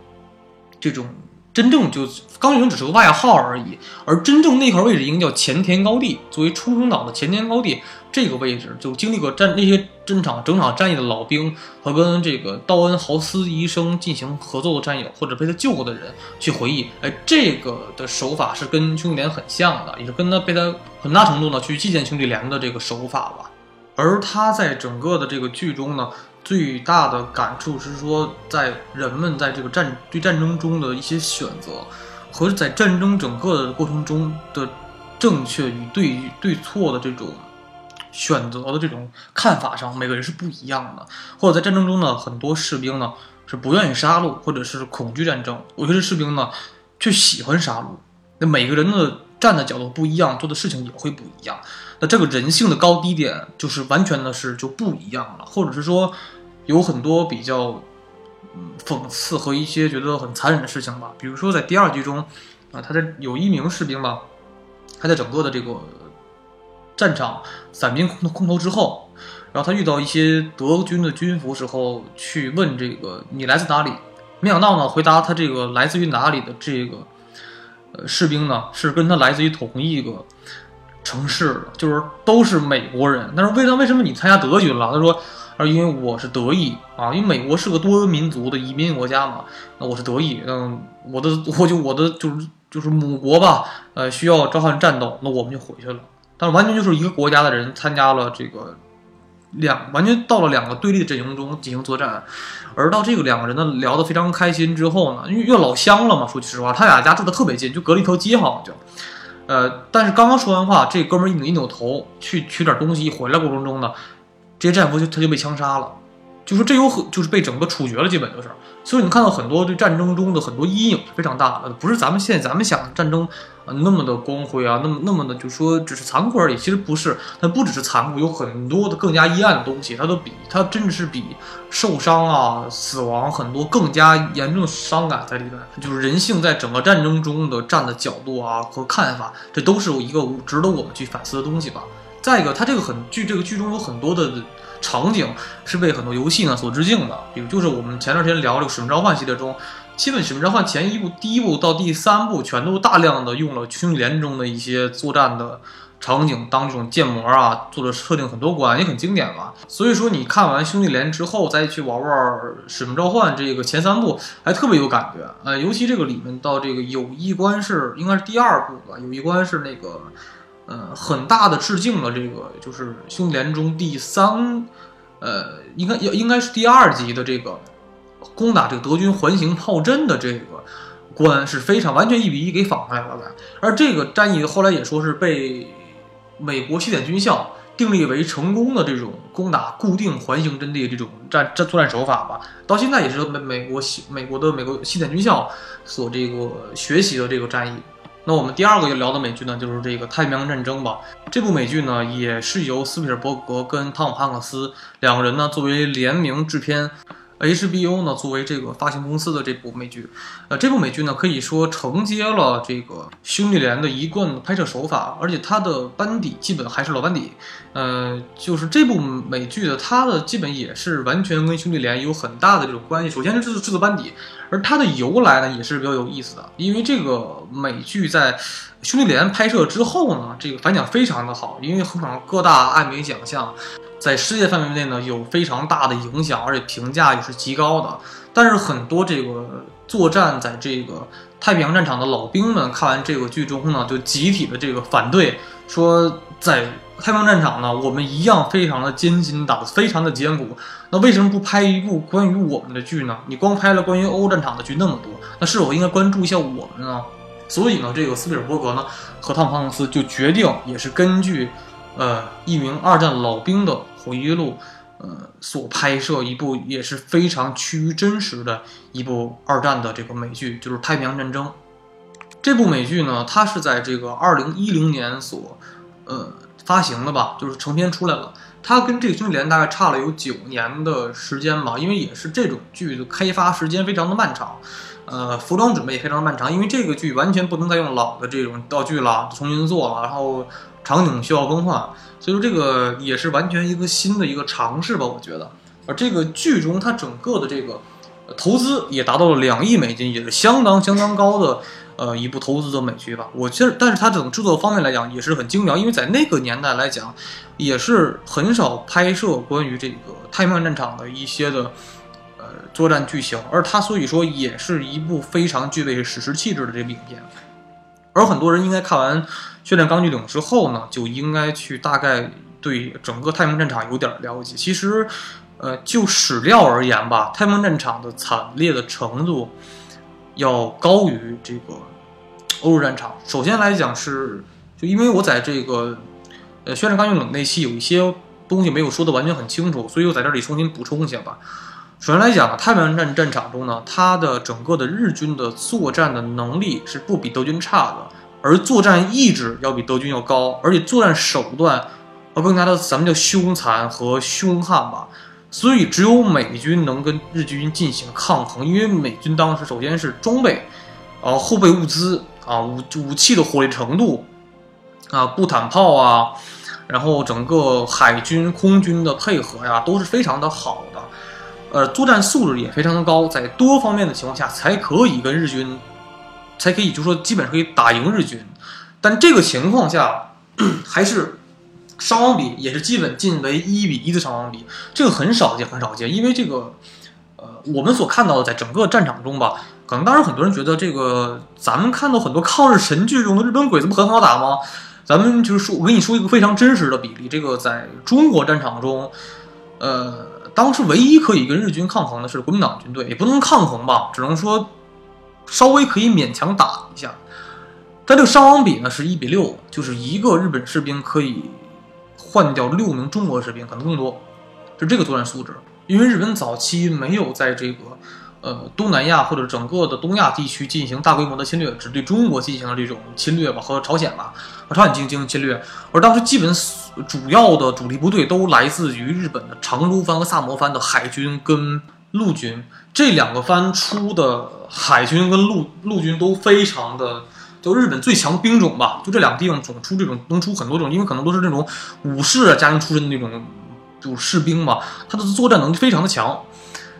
这种。真正就钢锯岭只是个外号而已，而真正那块位置应该叫前田高地。作为冲绳岛的前田高地，这个位置就经历过战那些真场整场战役的老兵和跟这个道恩豪斯医生进行合作的战友，或者被他救过的人去回忆。哎，这个的手法是跟兄弟连很像的，也是跟他被他很大程度呢去借鉴兄弟连的这个手法吧。而他在整个的这个剧中呢。最大的感触是说，在人们在这个战对战争中的一些选择，和在战争整个的过程中的正确与对对错的这种选择的这种看法上，每个人是不一样的。或者在战争中呢，很多士兵呢是不愿意杀戮，或者是恐惧战争；有些士兵呢却喜欢杀戮。那每个人的站的角度不一样，做的事情也会不一样。那这个人性的高低点，就是完全的是就不一样了，或者是说。有很多比较，嗯，讽刺和一些觉得很残忍的事情吧。比如说在第二集中，啊，他在有一名士兵吧，他在整个的这个战场散兵空空投之后，然后他遇到一些德军的军服时候，去问这个你来自哪里？没想到呢，回答他这个来自于哪里的这个呃士兵呢，是跟他来自于同一个城市了，就是都是美国人。但是为什么为什么你参加德军了？他说。因为我是德裔啊，因为美国是个多民族的移民国家嘛，那我是德裔，嗯，我的我就我的就是就是母国吧，呃，需要召唤战斗，那我们就回去了。但是完全就是一个国家的人参加了这个两，完全到了两个对立的阵营中进行作战。而到这个两个人呢聊得非常开心之后呢，因为越老乡了嘛，说句实话，他俩家住的特别近，就隔了一条街好像就，呃，但是刚刚说完话，这哥们一扭一扭头去取点东西，一回来过程中呢。这些战俘就他就被枪杀了，就说这有很就是被整个处决了，基本就是。所以你看到很多对战争中的很多阴影是非常大的，不是咱们现在咱们想的战争啊那么的光辉啊，那么那么的就说只是残酷而已。其实不是，它不只是残酷，有很多的更加阴暗的东西，它都比它真的是比受伤啊、死亡很多更加严重的伤感在里面。就是人性在整个战争中的站的角度啊和看法，这都是一个值得我们去反思的东西吧。再一个，它这个很剧这个剧中有很多的。场景是被很多游戏呢所致敬的，比如就是我们前段时间聊这个《使命召唤》系列中，基本《使命召唤》前一部、第一部到第三部全都大量的用了《兄弟连》中的一些作战的场景当这种建模啊，做了设定很多关，也很经典吧。所以说你看完《兄弟连》之后再去玩玩《使命召唤》这个前三部，还特别有感觉。呃，尤其这个里面到这个有一关是应该是第二部吧，有一关是那个。呃，很大的致敬了这个，就是《兄弟连》中第三，呃，应该应应该是第二集的这个攻打这个德军环形炮阵的这个关是非常完全一比一给仿出来了的。而这个战役后来也说是被美国西点军校定立为成功的这种攻打固定环形阵地这种战战作战手法吧。到现在也是美美国西美国的美国西点军校所这个学习的这个战役。那我们第二个要聊的美剧呢，就是这个《太平洋战争》吧。这部美剧呢，也是由斯皮尔伯格跟汤姆汉克斯两个人呢作为联名制片。HBO 呢，作为这个发行公司的这部美剧，呃，这部美剧呢，可以说承接了这个兄弟连的一贯的拍摄手法，而且它的班底基本还是老班底，呃，就是这部美剧的它的基本也是完全跟兄弟连有很大的这种关系。首先是制作制作班底，而它的由来呢也是比较有意思的，因为这个美剧在兄弟连拍摄之后呢，这个反响非常的好，因为横扫各大艾美奖项。在世界范围内呢，有非常大的影响，而且评价也是极高的。但是很多这个作战在这个太平洋战场的老兵们看完这个剧中呢，就集体的这个反对，说在太平洋战场呢，我们一样非常的艰辛，打得非常的艰苦。那为什么不拍一部关于我们的剧呢？你光拍了关于欧战场的剧那么多，那是否应该关注一下我们呢？所以呢，这个斯皮尔伯格呢和汤姆汉克斯就决定，也是根据。呃，一名二战老兵的回忆录，呃，所拍摄一部也是非常趋于真实的一部二战的这个美剧，就是《太平洋战争》。这部美剧呢，它是在这个二零一零年所呃发行的吧，就是成片出来了。它跟这个《兄弟连》大概差了有九年的时间吧，因为也是这种剧的开发时间非常的漫长，呃，服装准备也非常漫长，因为这个剧完全不能再用老的这种道具了，重新做了，然后。场景需要更换，所以说这个也是完全一个新的一个尝试吧，我觉得。而这个剧中它整个的这个投资也达到了两亿美金，也是相当相当高的呃一部投资的美剧吧。我其实，但是它整个制作方面来讲也是很精良，因为在那个年代来讲，也是很少拍摄关于这个太平洋战场的一些的呃作战剧情，而它所以说也是一部非常具备史诗气质的这部影片。而很多人应该看完。训练钢锯岭之后呢，就应该去大概对整个太平洋战场有点了解。其实，呃，就史料而言吧，太平洋战场的惨烈的程度要高于这个欧洲战场。首先来讲是，就因为我在这个呃训练钢锯岭那期有一些东西没有说的完全很清楚，所以我在这里重新补充一下吧。首先来讲，太平洋战战场中呢，它的整个的日军的作战的能力是不比德军差的。而作战意志要比德军要高，而且作战手段要更加的，咱们叫凶残和凶悍吧。所以只有美军能跟日军进行抗衡，因为美军当时首先是装备，啊后备物资啊武武器的火力程度啊步坦炮啊，然后整个海军空军的配合呀都是非常的好的，呃作战素质也非常的高，在多方面的情况下才可以跟日军。才可以，就说基本上可以打赢日军，但这个情况下还是伤亡比也是基本近为一比一的伤亡比，这个很少见，很少见。因为这个，呃，我们所看到的在整个战场中吧，可能当时很多人觉得这个咱们看到很多抗日神剧中的日本鬼子不很好打吗？咱们就是说，我跟你说一个非常真实的比例，这个在中国战场中，呃，当时唯一可以跟日军抗衡的是国民党军队，也不能抗衡吧，只能说。稍微可以勉强打一下，但这个伤亡比呢是一比六，就是一个日本士兵可以换掉六名中国士兵，可能更多，是这个作战素质。因为日本早期没有在这个呃东南亚或者整个的东亚地区进行大规模的侵略，只对中国进行了这种侵略吧，和朝鲜吧，和朝鲜进行侵略。而当时基本主要的主力部队都来自于日本的长州藩和萨摩藩的海军跟陆军，这两个藩出的海军跟陆陆军都非常的。就日本最强兵种吧，就这两个地方总出这种能出很多种，因为可能都是那种武士家庭出身的那种，就士兵嘛，他的作战能力非常的强，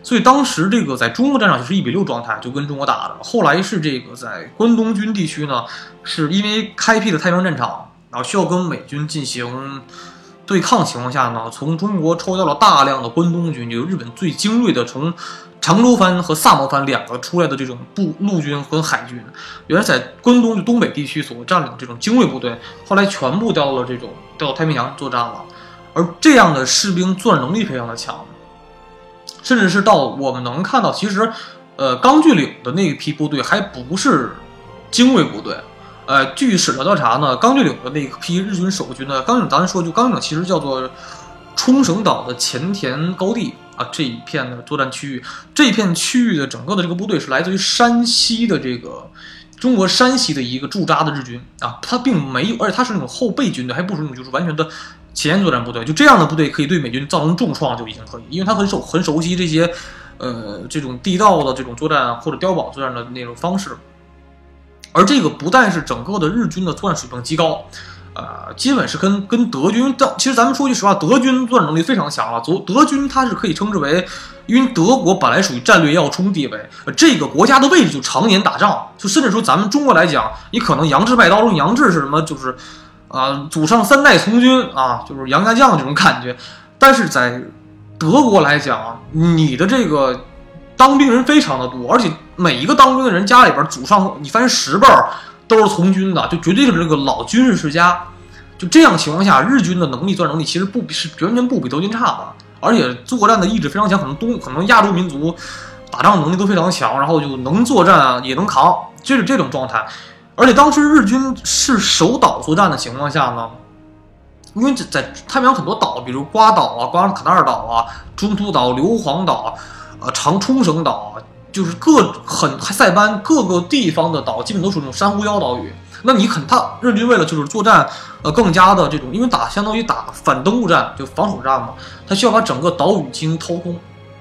所以当时这个在中国战场就是一比六状态，就跟中国打的。后来是这个在关东军地区呢，是因为开辟了太平洋战场，然后需要跟美军进行对抗情况下呢，从中国抽调了大量的关东军，就是日本最精锐的从。长州藩和萨摩藩两个出来的这种部陆军和海军，原来在关东就东北地区所占领这种精锐部队，后来全部调到了这种调到太平洋作战了。而这样的士兵作战能力非常的强，甚至是到我们能看到，其实，呃，钢锯岭的那一批部队还不是精锐部队。呃，据史料调查呢，钢锯岭的那批日军守军呢，钢锯岭咱说就钢锯岭其实叫做冲绳岛的前田高地。啊，这一片的作战区域，这片区域的整个的这个部队是来自于山西的这个中国山西的一个驻扎的日军啊，他并没有，而且他是那种后备军队，还不是那种就是完全的前沿作战部队，就这样的部队可以对美军造成重创就已经可以，因为他很熟很熟悉这些呃这种地道的这种作战或者碉堡作战的那种方式，而这个不但是整个的日军的作战水平极高。呃，基本是跟跟德军，但其实咱们说句实话，德军作战能力非常强了。德德军它是可以称之为，因为德国本来属于战略要冲地位，这个国家的位置就常年打仗，就甚至说咱们中国来讲，你可能杨志拜刀，杨志是什么？就是啊，祖上三代从军啊，就是杨家将这种感觉。但是在德国来讲啊，你的这个当兵人非常的多，而且每一个当兵的人家里边祖上，你翻十辈儿。都是从军的，就绝对是这个老军事世家。就这样情况下，日军的能力、作战能力其实不比是完全不比德军差的，而且作战的意志非常强。可能东可能亚洲民族打仗能力都非常强，然后就能作战啊也能扛，就是这种状态。而且当时日军是守岛作战的情况下呢，因为在太平洋很多岛，比如瓜岛啊、瓜卡纳尔岛啊、中途岛、硫磺岛、呃长冲绳岛。就是各很塞班各个地方的岛，基本都属于那种珊瑚礁岛屿。那你肯他日军为了就是作战，呃，更加的这种，因为打相当于打反登陆战，就防守战嘛，他需要把整个岛屿进行掏空，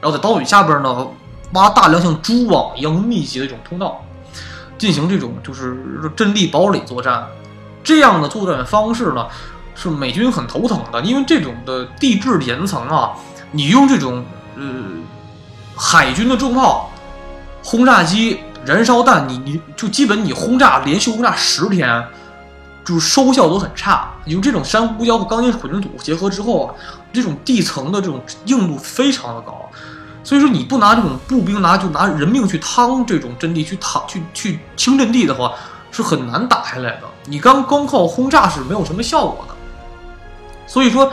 然后在岛屿下边呢挖大量像蛛网一样密集的这种通道，进行这种就是阵地堡垒作战。这样的作战方式呢，是美军很头疼的，因为这种的地质岩层啊，你用这种呃海军的重炮。轰炸机、燃烧弹，你你就基本你轰炸连续轰炸十天，就是收效都很差。用这种珊瑚礁和钢筋混凝土结合之后啊，这种地层的这种硬度非常的高，所以说你不拿这种步兵拿就拿人命去趟这种阵地去趟去去清阵地的话，是很难打下来的。你刚光靠轰炸是没有什么效果的，所以说。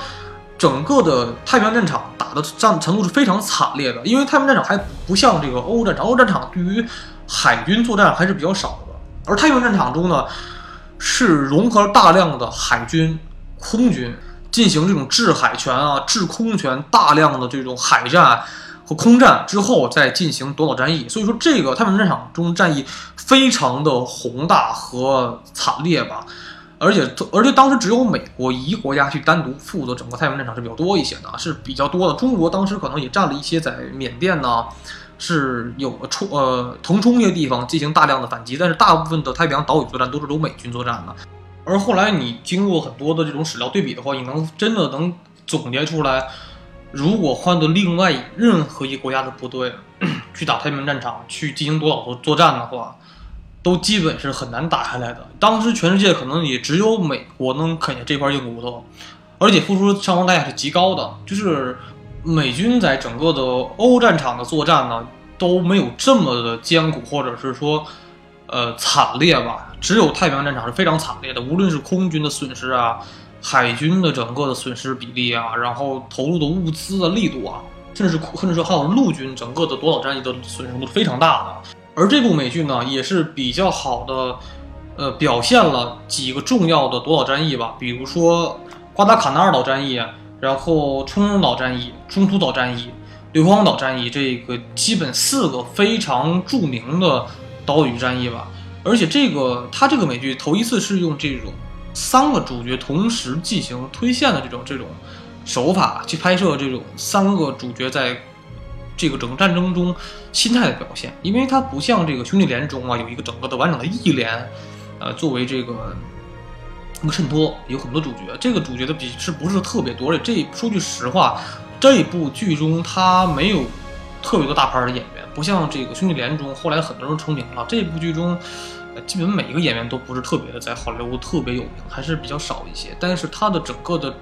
整个的太平洋战场打的战程度是非常惨烈的，因为太平洋战场还不像这个欧战场，欧战场对于海军作战还是比较少的，而太平洋战场中呢，是融合了大量的海军、空军进行这种制海权啊、制空权，大量的这种海战和空战之后再进行夺岛战役，所以说这个太平洋战场中战役非常的宏大和惨烈吧。而且，而且当时只有美国一国家去单独负责整个太平洋战场是比较多一些的，是比较多的。中国当时可能也占了一些在缅甸呢，是有冲呃腾冲一些地方进行大量的反击，但是大部分的太平洋岛屿作战都是由美军作战的。而后来你经过很多的这种史料对比的话，你能真的能总结出来，如果换到另外任何一个国家的部队 [CLEARS THROAT] 去打太平洋战场去进行夺岛作作战的话。都基本是很难打下来的。当时全世界可能也只有美国能啃下这块硬骨头，而且付出伤亡代价是极高的。就是美军在整个的欧战场的作战呢，都没有这么的艰苦，或者是说，呃，惨烈吧。只有太平洋战场是非常惨烈的，无论是空军的损失啊，海军的整个的损失比例啊，然后投入的物资的力度啊，甚至是甚至说还有陆军整个的夺岛战役的损失都非常大的。而这部美剧呢，也是比较好的，呃，表现了几个重要的夺岛战役吧，比如说瓜达卡纳尔岛战役，然后冲绳岛战役、中途岛战役，硫磺岛战役这个基本四个非常著名的岛屿战役吧。而且这个它这个美剧头一次是用这种三个主角同时进行推线的这种这种手法去拍摄这种三个主角在这个整个战争中心态的表现，因为它不像这个兄弟连中啊有一个整个的完整的义连，呃作为这个一个衬托，有很多主角，这个主角的比是不是特别多？而且这说句实话，这部剧中他没有特别多大牌的演员，不像这个兄弟连中后来很多人成名了，这部剧中。基本每一个演员都不是特别的在好莱坞特别有名，还是比较少一些。但是他的整个的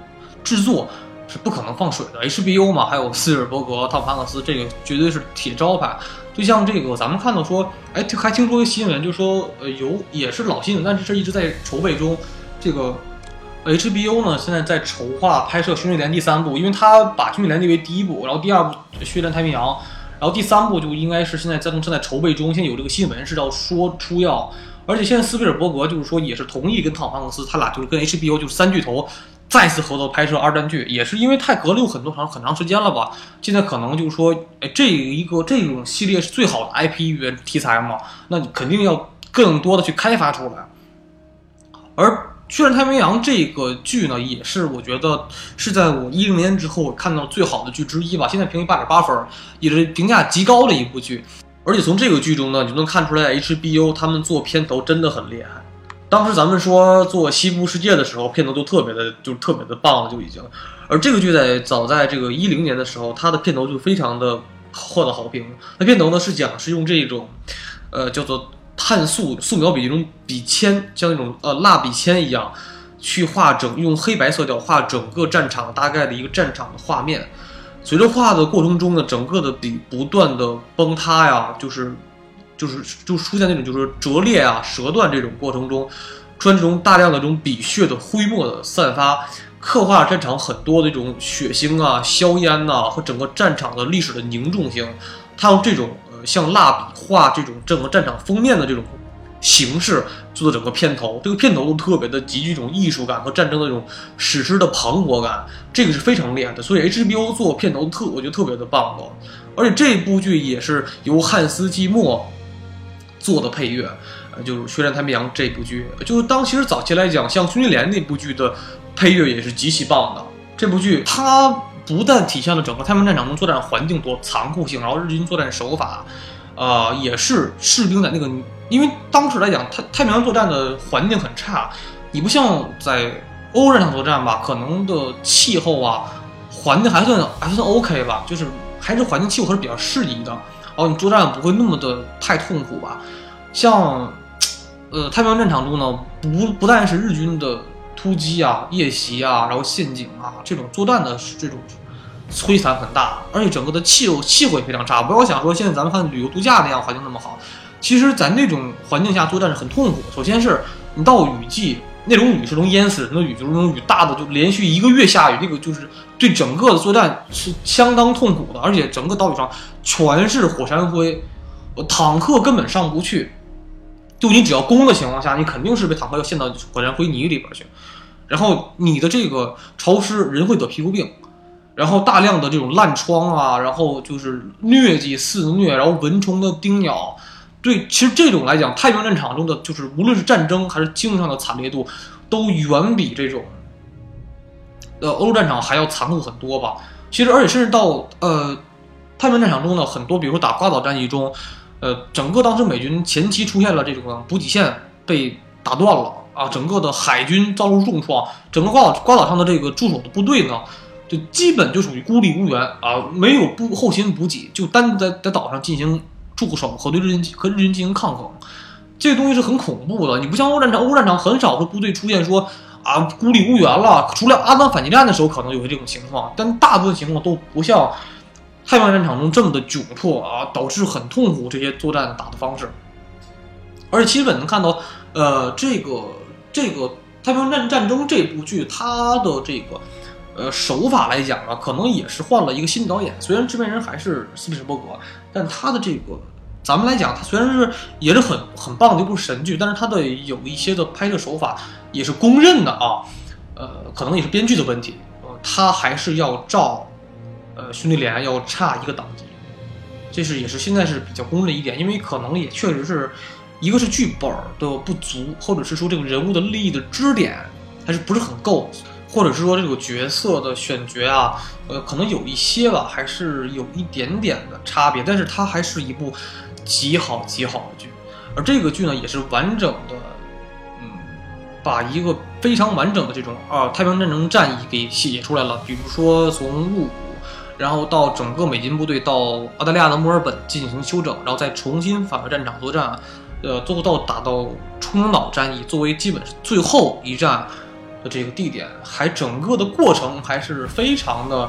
制作是不可能放水的，HBO 嘛，还有斯皮尔伯格、汤姆汉克斯，这个绝对是铁招牌。就像这个，咱们看到说，哎，还听说一个新闻，就说呃有也是老新闻，但是这一直在筹备中。这个 HBO 呢，现在在筹划拍摄《兄弟连》第三部，因为他把《兄弟连》列为第一部，然后第二部《血战太平洋》。然后第三部就应该是现在在正在筹备中，现在有这个新闻是要说出要，而且现在斯皮尔伯格就是说也是同意跟汤姆汉克斯他俩就是跟 HBO 就是三巨头再次合作拍摄二战剧，也是因为太隔了有很多长很长时间了吧，现在可能就是说，哎，这一个这种系列是最好的 IP 原题材嘛，那你肯定要更多的去开发出来，而。《血战太平洋》这个剧呢，也是我觉得是在我一零年之后看到最好的剧之一吧。现在评为八点八分，也是评价极高的一部剧。而且从这个剧中呢，你就能看出来 HBO 他们做片头真的很厉害。当时咱们说做《西部世界》的时候，片头就特别的，就特别的棒了，就已经。而这个剧在早在这个一零年的时候，它的片头就非常的获得好评。那片头呢是讲是用这种，呃，叫做。碳素素描笔那种笔铅，像那种呃蜡笔铅一样，去画整用黑白色调画整个战场大概的一个战场的画面。随着画的过程中呢，整个的笔不断的崩塌呀，就是就是就出现那种就是折裂啊、折断这种过程中，出现这种大量的这种笔血的灰墨的散发，刻画战场很多的这种血腥啊、硝烟呐和整个战场的历史的凝重性。他用这种。像蜡笔画这种整个战场封面的这种形式做的整个片头，这个片头都特别的极具一种艺术感和战争的这种史诗的磅礴感，这个是非常厉害的。所以 HBO 做片头特，我觉得特别的棒的。而且这部剧也是由汉斯季默做的配乐，呃，就是《血战太平洋》这部剧，就是当其实早期来讲，像《兄弟连》那部剧的配乐也是极其棒的。这部剧它。不但体现了整个太平洋战场中作战环境多残酷性，然后日军作战手法，呃，也是士兵在那个，因为当时来讲，太太平洋作战的环境很差，你不像在欧战场作战吧，可能的气候啊，环境还算还算 OK 吧，就是还是环境气候还是比较适宜的，然后你作战不会那么的太痛苦吧。像，呃，太平洋战场中呢，不不但是日军的。突击啊，夜袭啊，然后陷阱啊，这种作战的这种摧残很大，而且整个的气候气候也非常差。不要想说现在咱们看旅游度假那样环境那么好，其实，在那种环境下作战是很痛苦。首先是你到雨季，那种雨是能淹死人的雨，就是那种雨大的就连续一个月下雨，那个就是对整个的作战是相当痛苦的。而且整个岛屿上全是火山灰，坦克根本上不去。就你只要攻的情况下，你肯定是被坦克要陷到火山灰泥里边去。然后你的这个潮湿，人会得皮肤病，然后大量的这种烂疮啊，然后就是疟疾肆虐，然后蚊虫的叮咬，对，其实这种来讲，太平洋战场中的就是无论是战争还是经济上的惨烈度，都远比这种，呃，欧洲战场还要残酷很多吧。其实，而且甚至到呃，太平洋战场中的很多，比如说打瓜岛战役中，呃，整个当时美军前期出现了这种补给线被打断了。啊，整个的海军遭受重创，整个瓜岛瓜岛上的这个驻守的部队呢，就基本就属于孤立无援啊，没有补后勤补给，就单在在岛上进行驻守和对日军和日军进行抗衡，这个东西是很恐怖的。你不像欧战场，欧战场很少说部队出现说啊孤立无援了，除了阿富汗反击战的时候可能有这种情况，但大部分情况都不像太平洋战场中这么的窘迫啊，导致很痛苦这些作战打的方式，而且基本能看到，呃，这个。这个太平洋战战争这部剧，它的这个呃手法来讲呢，可能也是换了一个新导演。虽然制片人还是斯皮尔伯格，但他的这个咱们来讲，他虽然是也是很很棒的一部神剧，但是他的有一些的拍摄手法也是公认的啊。呃，可能也是编剧的问题，呃，他还是要照呃兄弟连要差一个档级，这是也是现在是比较公认的一点，因为可能也确实是一个是剧本的不足，或者是说这个人物的利益的支点还是不是很够，或者是说这个角色的选角啊，呃，可能有一些吧，还是有一点点的差别，但是它还是一部极好极好的剧，而这个剧呢也是完整的。嗯把一个非常完整的这种啊太平洋战争战役给写出来了，比如说从入伍，然后到整个美军部队到澳大利亚的墨尔本进行休整，然后再重新返回战场作战，呃，最后到打到冲绳岛战役作为基本是最后一战的这个地点，还整个的过程还是非常的，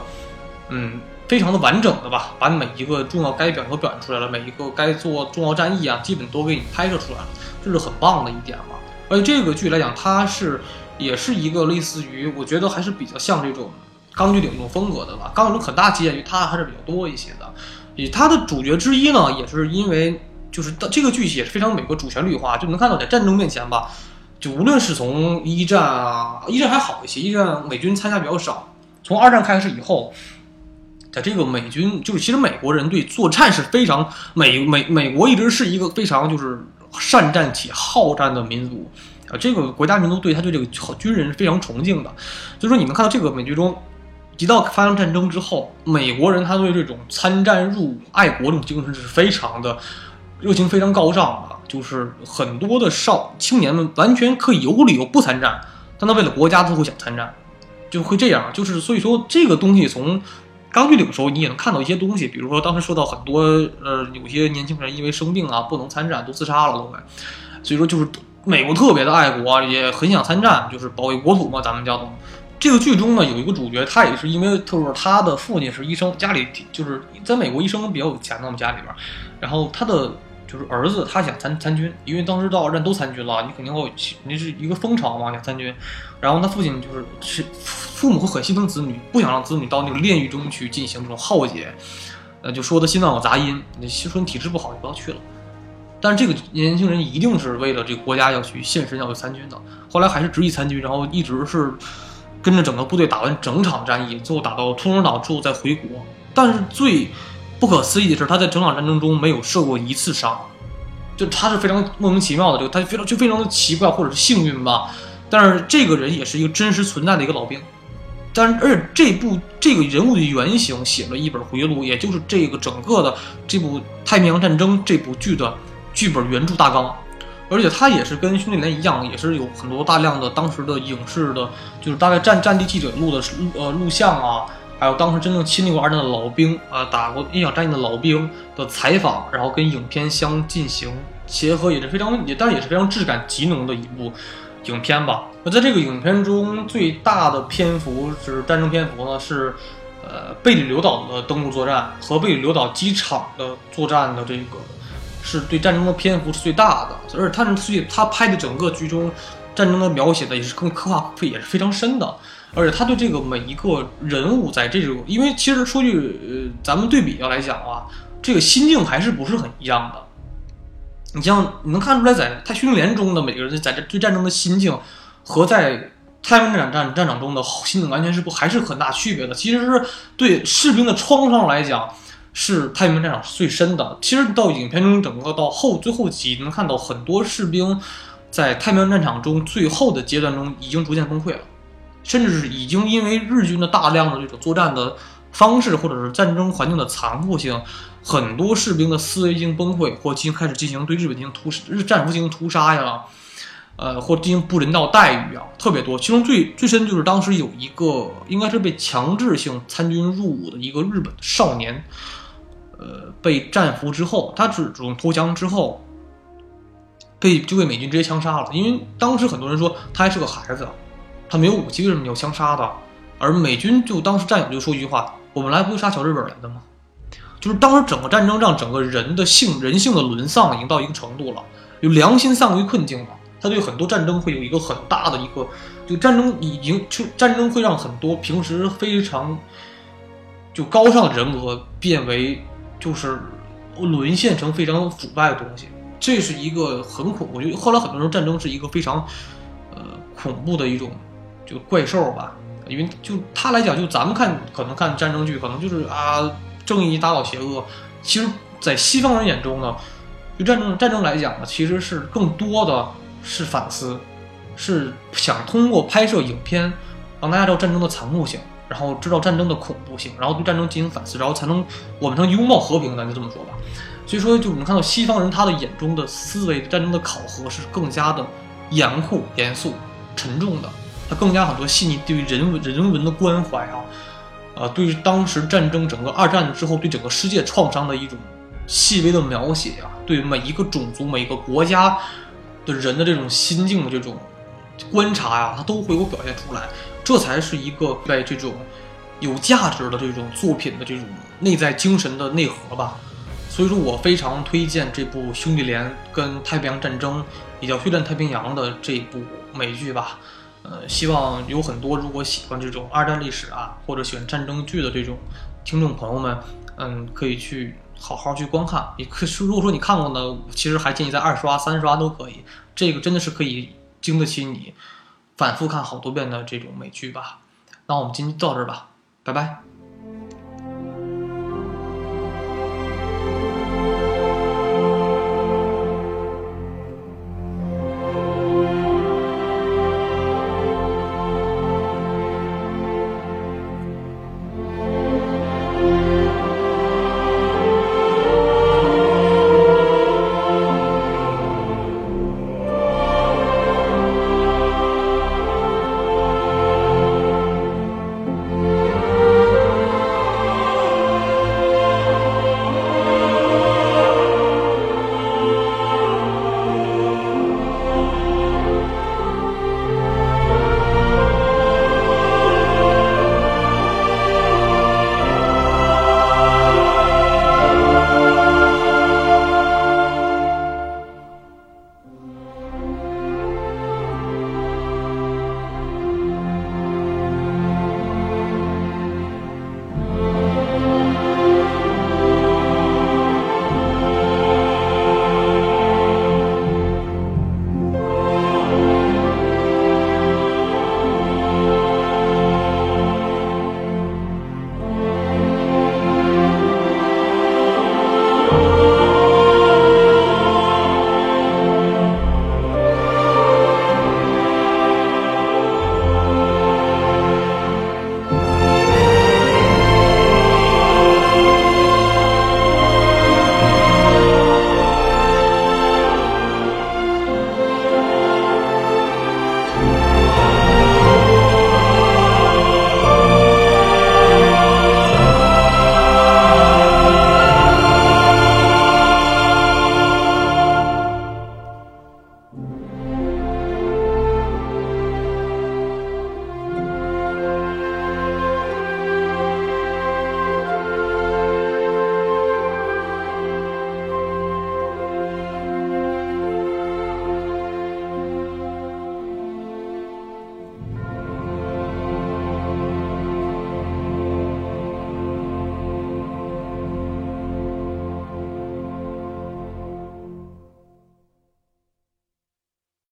嗯，非常的完整的吧，把每一个重要该表现都表现出来了，每一个该做重要战役啊，基本都给你拍摄出来了，这是很棒的一点嘛。而且这个剧来讲，它是也是一个类似于，我觉得还是比较像这种钢锯岭这种风格的吧。钢锯岭很大借鉴于它还是比较多一些的。以它的主角之一呢，也是因为就是这个剧也是非常美国主旋律化，就能看到在战争面前吧，就无论是从一战啊，一战还好一些，一战美军参加比较少。从二战开始以后，在这个美军就是其实美国人对作战是非常美美美国一直是一个非常就是。善战且好战的民族，啊，这个国家民族对他对这个军人是非常崇敬的。所以说，你能看到这个美剧中，一到发生战争之后，美国人他对这种参战入伍、爱国这种精神是非常的热情，非常高涨的。就是很多的少青年们完全可以有理由不参战，但他为了国家都会想参战，就会这样。就是所以说，这个东西从。刚去领的时候，你也能看到一些东西，比如说当时说到很多，呃，有些年轻人因为生病啊，不能参战，都自杀了，都快。所以说，就是美国特别的爱国，也很想参战，就是保卫国土嘛。咱们叫做这个剧中呢，有一个主角，他也是因为就是，他的父亲是医生，家里就是在美国医生比较有钱的，我们家里边，然后他的。就是儿子，他想参参军，因为当时到二战都参军了，你肯定会，你是一个风潮嘛，想参军。然后他父亲就是是父母会很心疼子女，不想让子女到那个炼狱中去进行这种浩劫，呃，就说他心脏有杂音，你说你体质不好就不要去了。但是这个年轻人一定是为了这个国家要去献身，要去参军的。后来还是执意参军，然后一直是跟着整个部队打完整场战役，最后打到冲绳岛之后再回国。但是最不可思议的是，他在整场战争中没有受过一次伤，就他是非常莫名其妙的，就他非常就非常的奇怪或者是幸运吧。但是这个人也是一个真实存在的一个老兵，但是而且这部这个人物的原型写了一本回忆录，也就是这个整个的这部太平洋战争这部剧的剧本原著大纲，而且他也是跟兄弟连一样，也是有很多大量的当时的影视的，就是大概战战地记者录的录呃录像啊。还有当时真正亲历过二战的老兵，呃，打过一场战役的老兵的采访，然后跟影片相进行结合，也是非常也，但是也是非常质感极浓的一部影片吧。那在这个影片中，最大的篇幅是战争篇幅呢，是呃贝里留岛的登陆作战和贝里留岛机场的作战的这个，是对战争的篇幅是最大的，而且他是最他拍的整个剧中战争的描写的也是更刻画也是非常深的。而且他对这个每一个人物，在这种，因为其实说句，呃，咱们对比要来讲啊，这个心境还是不是很一样的。你像你能看出来，在太训练中的每个人在这对战争的心境，和在太平洋战场战场中的心境完全是不还是很大区别的。其实是对士兵的创伤来讲，是太平洋战场最深的。其实到影片中整个到后最后集，能看到很多士兵在太平洋战场中最后的阶段中已经逐渐崩溃了。甚至是已经因为日军的大量的这种作战的方式，或者是战争环境的残酷性，很多士兵的思维已经崩溃，或进行开始进行对日本进行屠日战俘进行屠杀呀，呃，或进行不人道待遇啊，特别多。其中最最深就是当时有一个应该是被强制性参军入伍的一个日本少年，呃，被战俘之后，他只主动投降之后，被就被美军直接枪杀了。因为当时很多人说他还是个孩子。他没有武器，为什么要枪杀他？而美军就当时战友就说一句话：“我们来不是杀小日本来的吗？”就是当时整个战争让整个人的性人性的沦丧已经到一个程度了，有良心丧于困境了。他对很多战争会有一个很大的一个，就战争已经就战争会让很多平时非常就高尚的人格变为就是沦陷成非常腐败的东西。这是一个很恐怖。就后来很多人战争是一个非常呃恐怖的一种。就怪兽吧，因为就他来讲，就咱们看可能看战争剧，可能就是啊正义打倒邪恶。其实，在西方人眼中呢，就战争战争来讲呢，其实是更多的是反思，是想通过拍摄影片让大家知道战争的残酷性，然后知道战争的恐怖性，然后对战争进行反思，然后才能我们能拥抱和平，咱就这么说吧。所以说，就我们看到西方人他的眼中的思维战争的考核是更加的严酷、严肃、沉重的，它更加很多细腻对于人文人文的关怀啊，呃，对于当时战争整个二战之后对整个世界创伤的一种细微的描写啊，对每一个种族、每一个国家的人的这种心境的这种观察呀，他都会有表现出来，这才是一个在这种有价值的这种作品的这种内在精神的内核吧。所以说我非常推荐这部《兄弟连》跟《太平洋战争》也叫《血战太平洋》的这部美剧吧。呃，希望有很多如果喜欢这种二战历史啊，或者喜欢战争剧的这种听众朋友们，嗯，可以去好好去观看。也可是如果说你看过呢，其实还建议在二刷、三刷都可以。这个真的是可以经得起你反复看好多遍的这种美剧吧。那我们今天到这儿吧，拜拜。